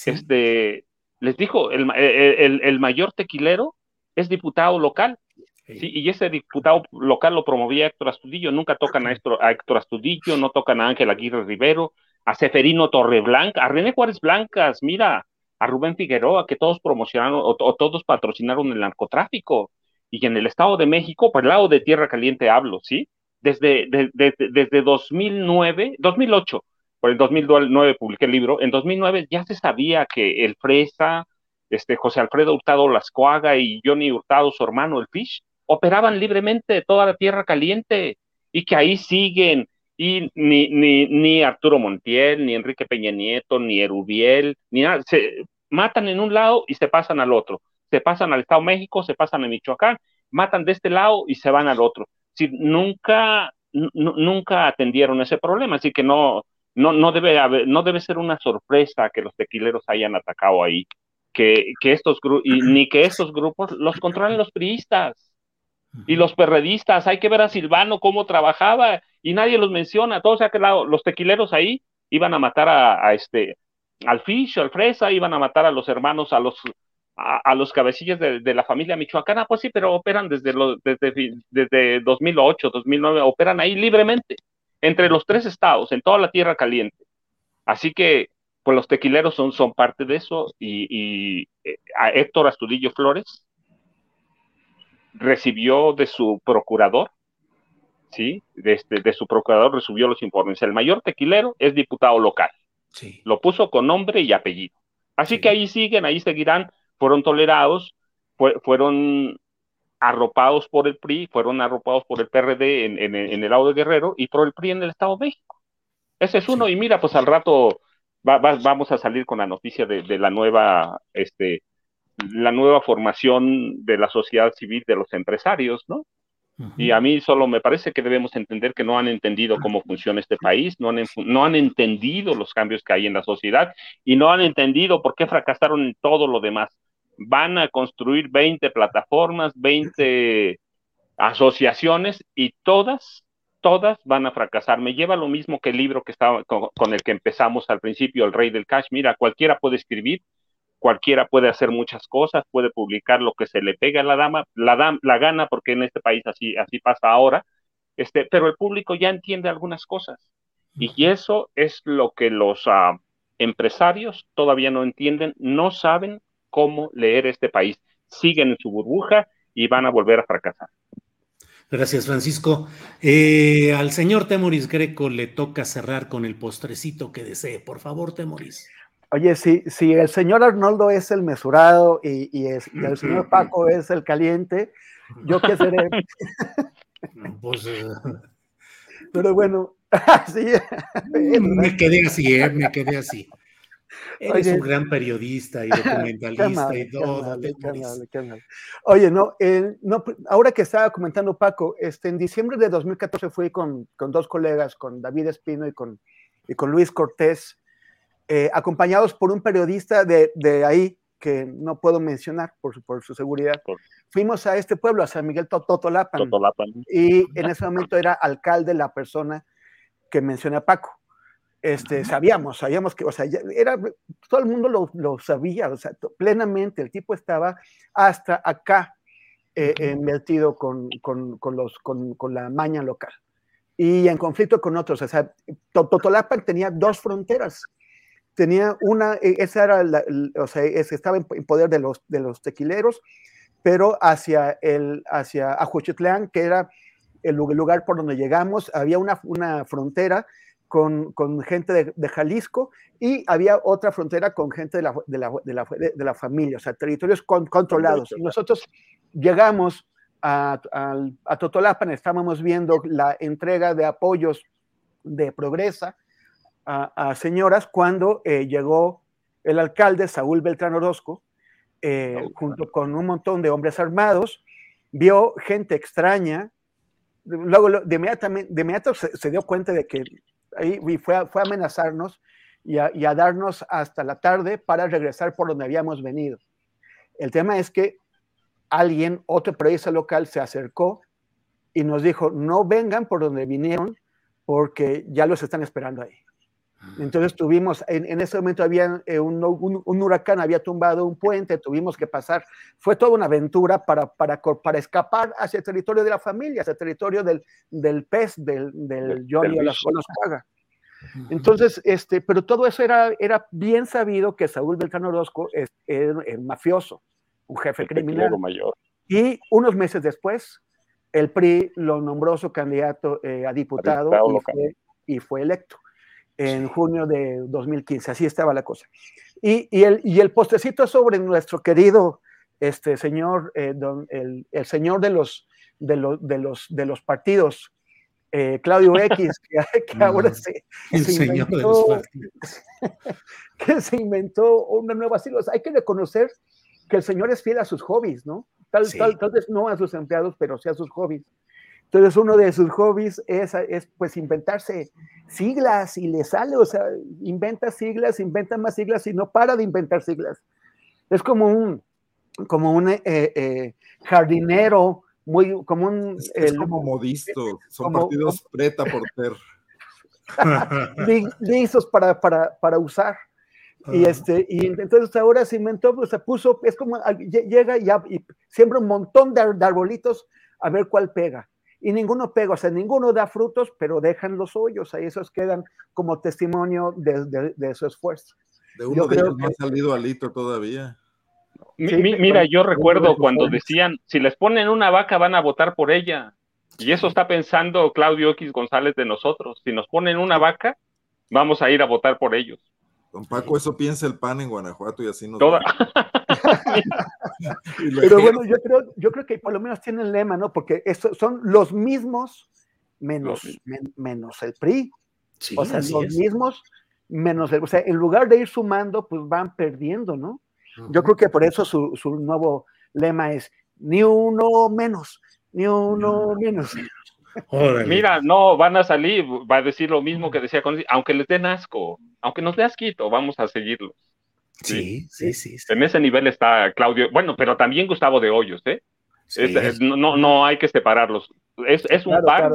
este, les dijo, el, el, mayor tequilero es diputado local. y ese diputado local lo promovía Héctor Astudillo. Nunca tocan a Héctor, a Héctor Astudillo, no tocan a Ángel Aguirre Rivero, a Seferino Torreblanca, a René Juárez Blancas, mira, a Rubén Figueroa, que todos promocionaron o todos patrocinaron el narcotráfico y en el Estado de México, por el lado de Tierra Caliente hablo, ¿sí? Desde, desde 2009, 2008, por el 2009 publiqué el libro, en 2009 ya se sabía que el Fresa, este, José Alfredo Hurtado Lascoaga y Johnny Hurtado, su hermano, el Fish, operaban libremente de toda la Tierra Caliente y que ahí siguen, y ni, ni, ni Arturo Montiel, ni Enrique Peña Nieto, ni Erubiel, ni nada, se matan en un lado y se pasan al otro se pasan al Estado de México, se pasan a Michoacán, matan de este lado y se van al otro. Si nunca, nunca atendieron ese problema, así que no, no, no, debe haber, no debe ser una sorpresa que los tequileros hayan atacado ahí, que, que estos y, ni que estos grupos los controlen los priistas y los perredistas. Hay que ver a Silvano cómo trabajaba y nadie los menciona. Todos que lado, los tequileros ahí iban a matar a, a este al Fish, al Fresa, iban a matar a los hermanos, a los a, los cabecillas de, la familia michoacana, pues sí, pero operan desde, desde, desde 2008, 2009, operan ahí libremente, entre los tres estados, en toda la tierra caliente. Así que, pues los tequileros son, son parte de eso y, eh, a Héctor Astudillo Flores recibió de su procurador, ¿sí? De, este, de su procurador recibió los informes. El mayor tequilero es diputado local. Sí. Lo puso con nombre y apellido. Así que ahí siguen, ahí seguirán fueron tolerados, fueron arropados por el PRI, fueron arropados por el PRD en, el lado de Guerrero y por el PRI en el Estado de México. Ese es uno, y mira, pues al rato vamos a salir con la noticia de, la nueva, este, la nueva formación de la sociedad civil de los empresarios, ¿no? Y a mí solo me parece que debemos entender que no han entendido cómo funciona este país, no han, no han entendido los cambios que hay en la sociedad y no han entendido por qué fracasaron en todo lo demás van a construir 20 plataformas, 20 asociaciones y todas, todas van a fracasar. Me lleva lo mismo que el libro que estaba con, el que empezamos al principio, El Rey del Cash. Mira, cualquiera puede escribir, cualquiera puede hacer muchas cosas, puede publicar lo que se le pega a la dama, la, la gana, porque en este país así, así pasa ahora, este, pero el público ya entiende algunas cosas. Y eso es lo que los ah, empresarios todavía no entienden, no saben cómo leer este país. Siguen en su burbuja y van a volver a fracasar. Gracias, Francisco. Eh, al señor Temoris Greco le toca cerrar con el postrecito que desee. Por favor, Temoris. Oye, si, si el señor Arnoldo es el mesurado y, el señor Paco es el caliente, ¿yo qué seré? pues, eh, Pero bueno, sí. me quedé así, ¿eh? me quedé así. Eres un gran periodista y documentalista y todo. Oye, no, no, ahora que estaba comentando Paco, este, en diciembre de 2014 fui con, con dos colegas, con David Espino y con, y con Luis Cortés, eh, acompañados por un periodista de, de, ahí que no puedo mencionar por su, por su seguridad. Fuimos a este pueblo, a San Miguel Totolapan, Totolapan. Y en ese momento era alcalde la persona que menciona Paco este, sabíamos, sabíamos que, o sea, era, todo el mundo lo, lo sabía, o sea, plenamente, el tipo estaba hasta acá eh, invertido con, con, con, los, con, con, la maña local. Y en conflicto con otros, o sea, Totolapan tenía dos fronteras, tenía una, e, esa era, la, o sea, estaba en poder de los, de los tequileros, pero hacia, el, hacia Ajuchitlán, que era el lugar por donde llegamos, había una, una frontera con, con gente de, de, Jalisco y había otra frontera con gente de la, de la, de la, la familia, o sea, territorios controlados. Y nosotros llegamos a, a, Totolapan, estábamos viendo la entrega de apoyos de Progresa a, señoras cuando eh, llegó el alcalde Saúl Beltrán Orozco, eh, junto con un montón de hombres armados, vio gente extraña, luego de, inmediatamente, de inmediato se, dio cuenta de que ahí fue, fue a amenazarnos y a, y a, darnos hasta la tarde para regresar por donde habíamos venido. El tema es que alguien, otro periodista local, se acercó y nos dijo, no vengan por donde vinieron porque ya los están esperando ahí. Entonces tuvimos, en, ese momento había eh, un, huracán, había tumbado un puente, tuvimos que pasar, fue toda una aventura para, para, para escapar hacia el territorio de la familia, hacia el territorio del, del pez, del, del Johnny o los Paga. Entonces, este, pero todo eso era, era bien sabido que Saúl Beltrán Orozco es, el mafioso, un jefe criminal. Mayor. Y unos meses después, el PRI lo nombró su candidato eh, a diputado, y fue electo en junio de 2015. Así estaba la cosa. Y, y, el, y el postecito sobre nuestro querido este señor, eh, don, el, el, señor de los, de los, de los, de los partidos, eh, Claudio X, que, ahora se, se inventó, que se inventó una nueva sigla. hay que reconocer que el señor es fiel a sus hobbies, ¿no? Tal, tal, tal, vez no a sus empleados, pero sí a sus hobbies. Entonces uno de sus hobbies es, es pues inventarse siglas y le sale, o sea, inventa siglas, inventa más siglas y no para de inventar siglas. Es como un, como un eh, eh, jardinero, muy, como un... Es, como modisto, son partidos preta por ter. Lisos para, para, para usar. Y, este, y entonces ahora se inventó, pues se puso, es como llega y, y siembra un montón de, arbolitos a ver cuál pega y ninguno pega, o sea, ninguno da frutos, pero dejan los hoyos, ahí esos quedan como testimonio de, de, su esfuerzo. De uno de ellos no ha salido alito todavía. mira, yo recuerdo cuando decían, si les ponen una vaca van a votar por ella. Y eso está pensando Claudio X González de nosotros. Si nos ponen una vaca, vamos a ir a votar por ellos. Don Paco, eso piensa el PAN en Guanajuato y así nos. Toda... Pero bueno, yo creo, yo creo que por lo menos tienen el lema, ¿no? Porque eso son los mismos menos, menos el PRI. o sea, los mismos menos el. O sea, en lugar de ir sumando, pues van perdiendo, ¿no? Yo creo que por eso su, su, nuevo lema es ni uno menos, ni uno menos. Mira, no, van a salir, va a decir lo mismo que decía con, aunque les den asco, aunque nos dé asquito, vamos a seguirlos. Sí, sí, sí, En ese nivel está Claudio, bueno, pero también Gustavo de Hoyos, ¿eh? no, no hay que separarlos. Es, es un par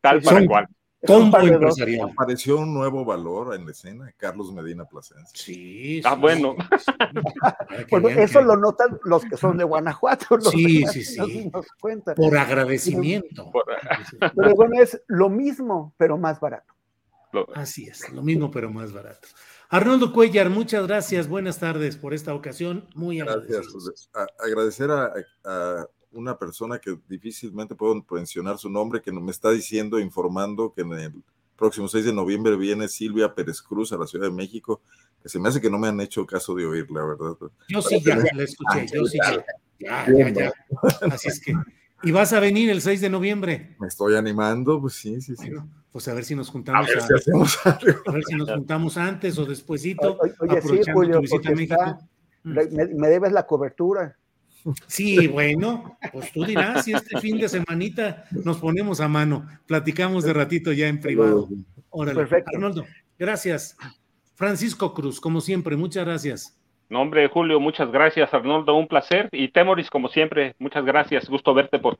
tal para cual. Combo empresarial. Apareció un nuevo valor en la escena, Carlos Medina Plasencia. Sí, Ah, bueno. bueno eso lo notan los que son de Guanajuato. sí, sí, sí. Por agradecimiento. Pero bueno, es lo mismo, pero más barato. Así es, lo mismo, pero más barato. Arnoldo Cuellar, muchas gracias. Buenas tardes por esta ocasión. Muy Gracias. agradecer a, una persona que difícilmente puedo mencionar su nombre, que me está diciendo, informando que en el próximo 6 de noviembre viene Silvia Pérez Cruz a la Ciudad de México, que se me hace que no me han hecho caso de oír, la verdad. Yo sí ya la escuché, yo sí ya. Ya, ya, ya. Así es que. ¿Y vas a venir el 6 de noviembre? Me estoy animando, pues sí, sí, sí pues a ver si nos juntamos. A ver, si, hacemos a ver si nos juntamos antes o despuesito. Oye, sí, Julio, mm. me, debes la cobertura. Sí, bueno, pues tú dirás si este fin de semanita nos ponemos a mano, platicamos de ratito ya en privado. Órale. Perfecto. Arnoldo, gracias. Francisco Cruz, como siempre, muchas gracias. Nombre Julio, muchas gracias, Arnoldo, un placer. Y Temoris, como siempre, muchas gracias, gusto verte por.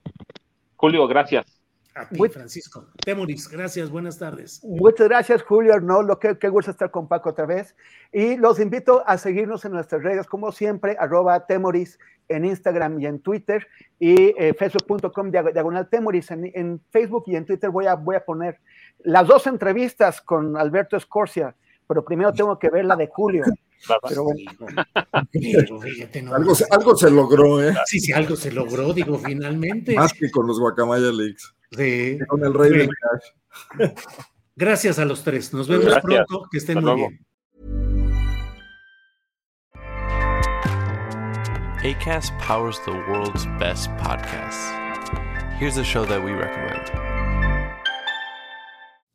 Julio, gracias. A ti, Francisco. Temoris, gracias, buenas tardes. Muchas gracias, Julio Arnoldo. Qué, qué gusto estar con Paco otra vez. Y los invito a seguirnos en nuestras redes, como siempre, arroba Temoris en Instagram y en Twitter, y eh, facebook.com diagonal Temoris. En, Facebook y en Twitter voy a, voy a poner las dos entrevistas con Alberto Escorcia, pero primero tengo que ver la de Julio. Pero bueno. algo, se, algo, se logró, ¿eh? Sí, sí, algo se logró, digo, finalmente. Más que con los Guacamaya Leaks. Sí. Con el rey del cash. Gracias a los tres. Nos vemos pronto. Que estén muy bien. ACAST powers the world's best podcasts. here's a show that we recommend.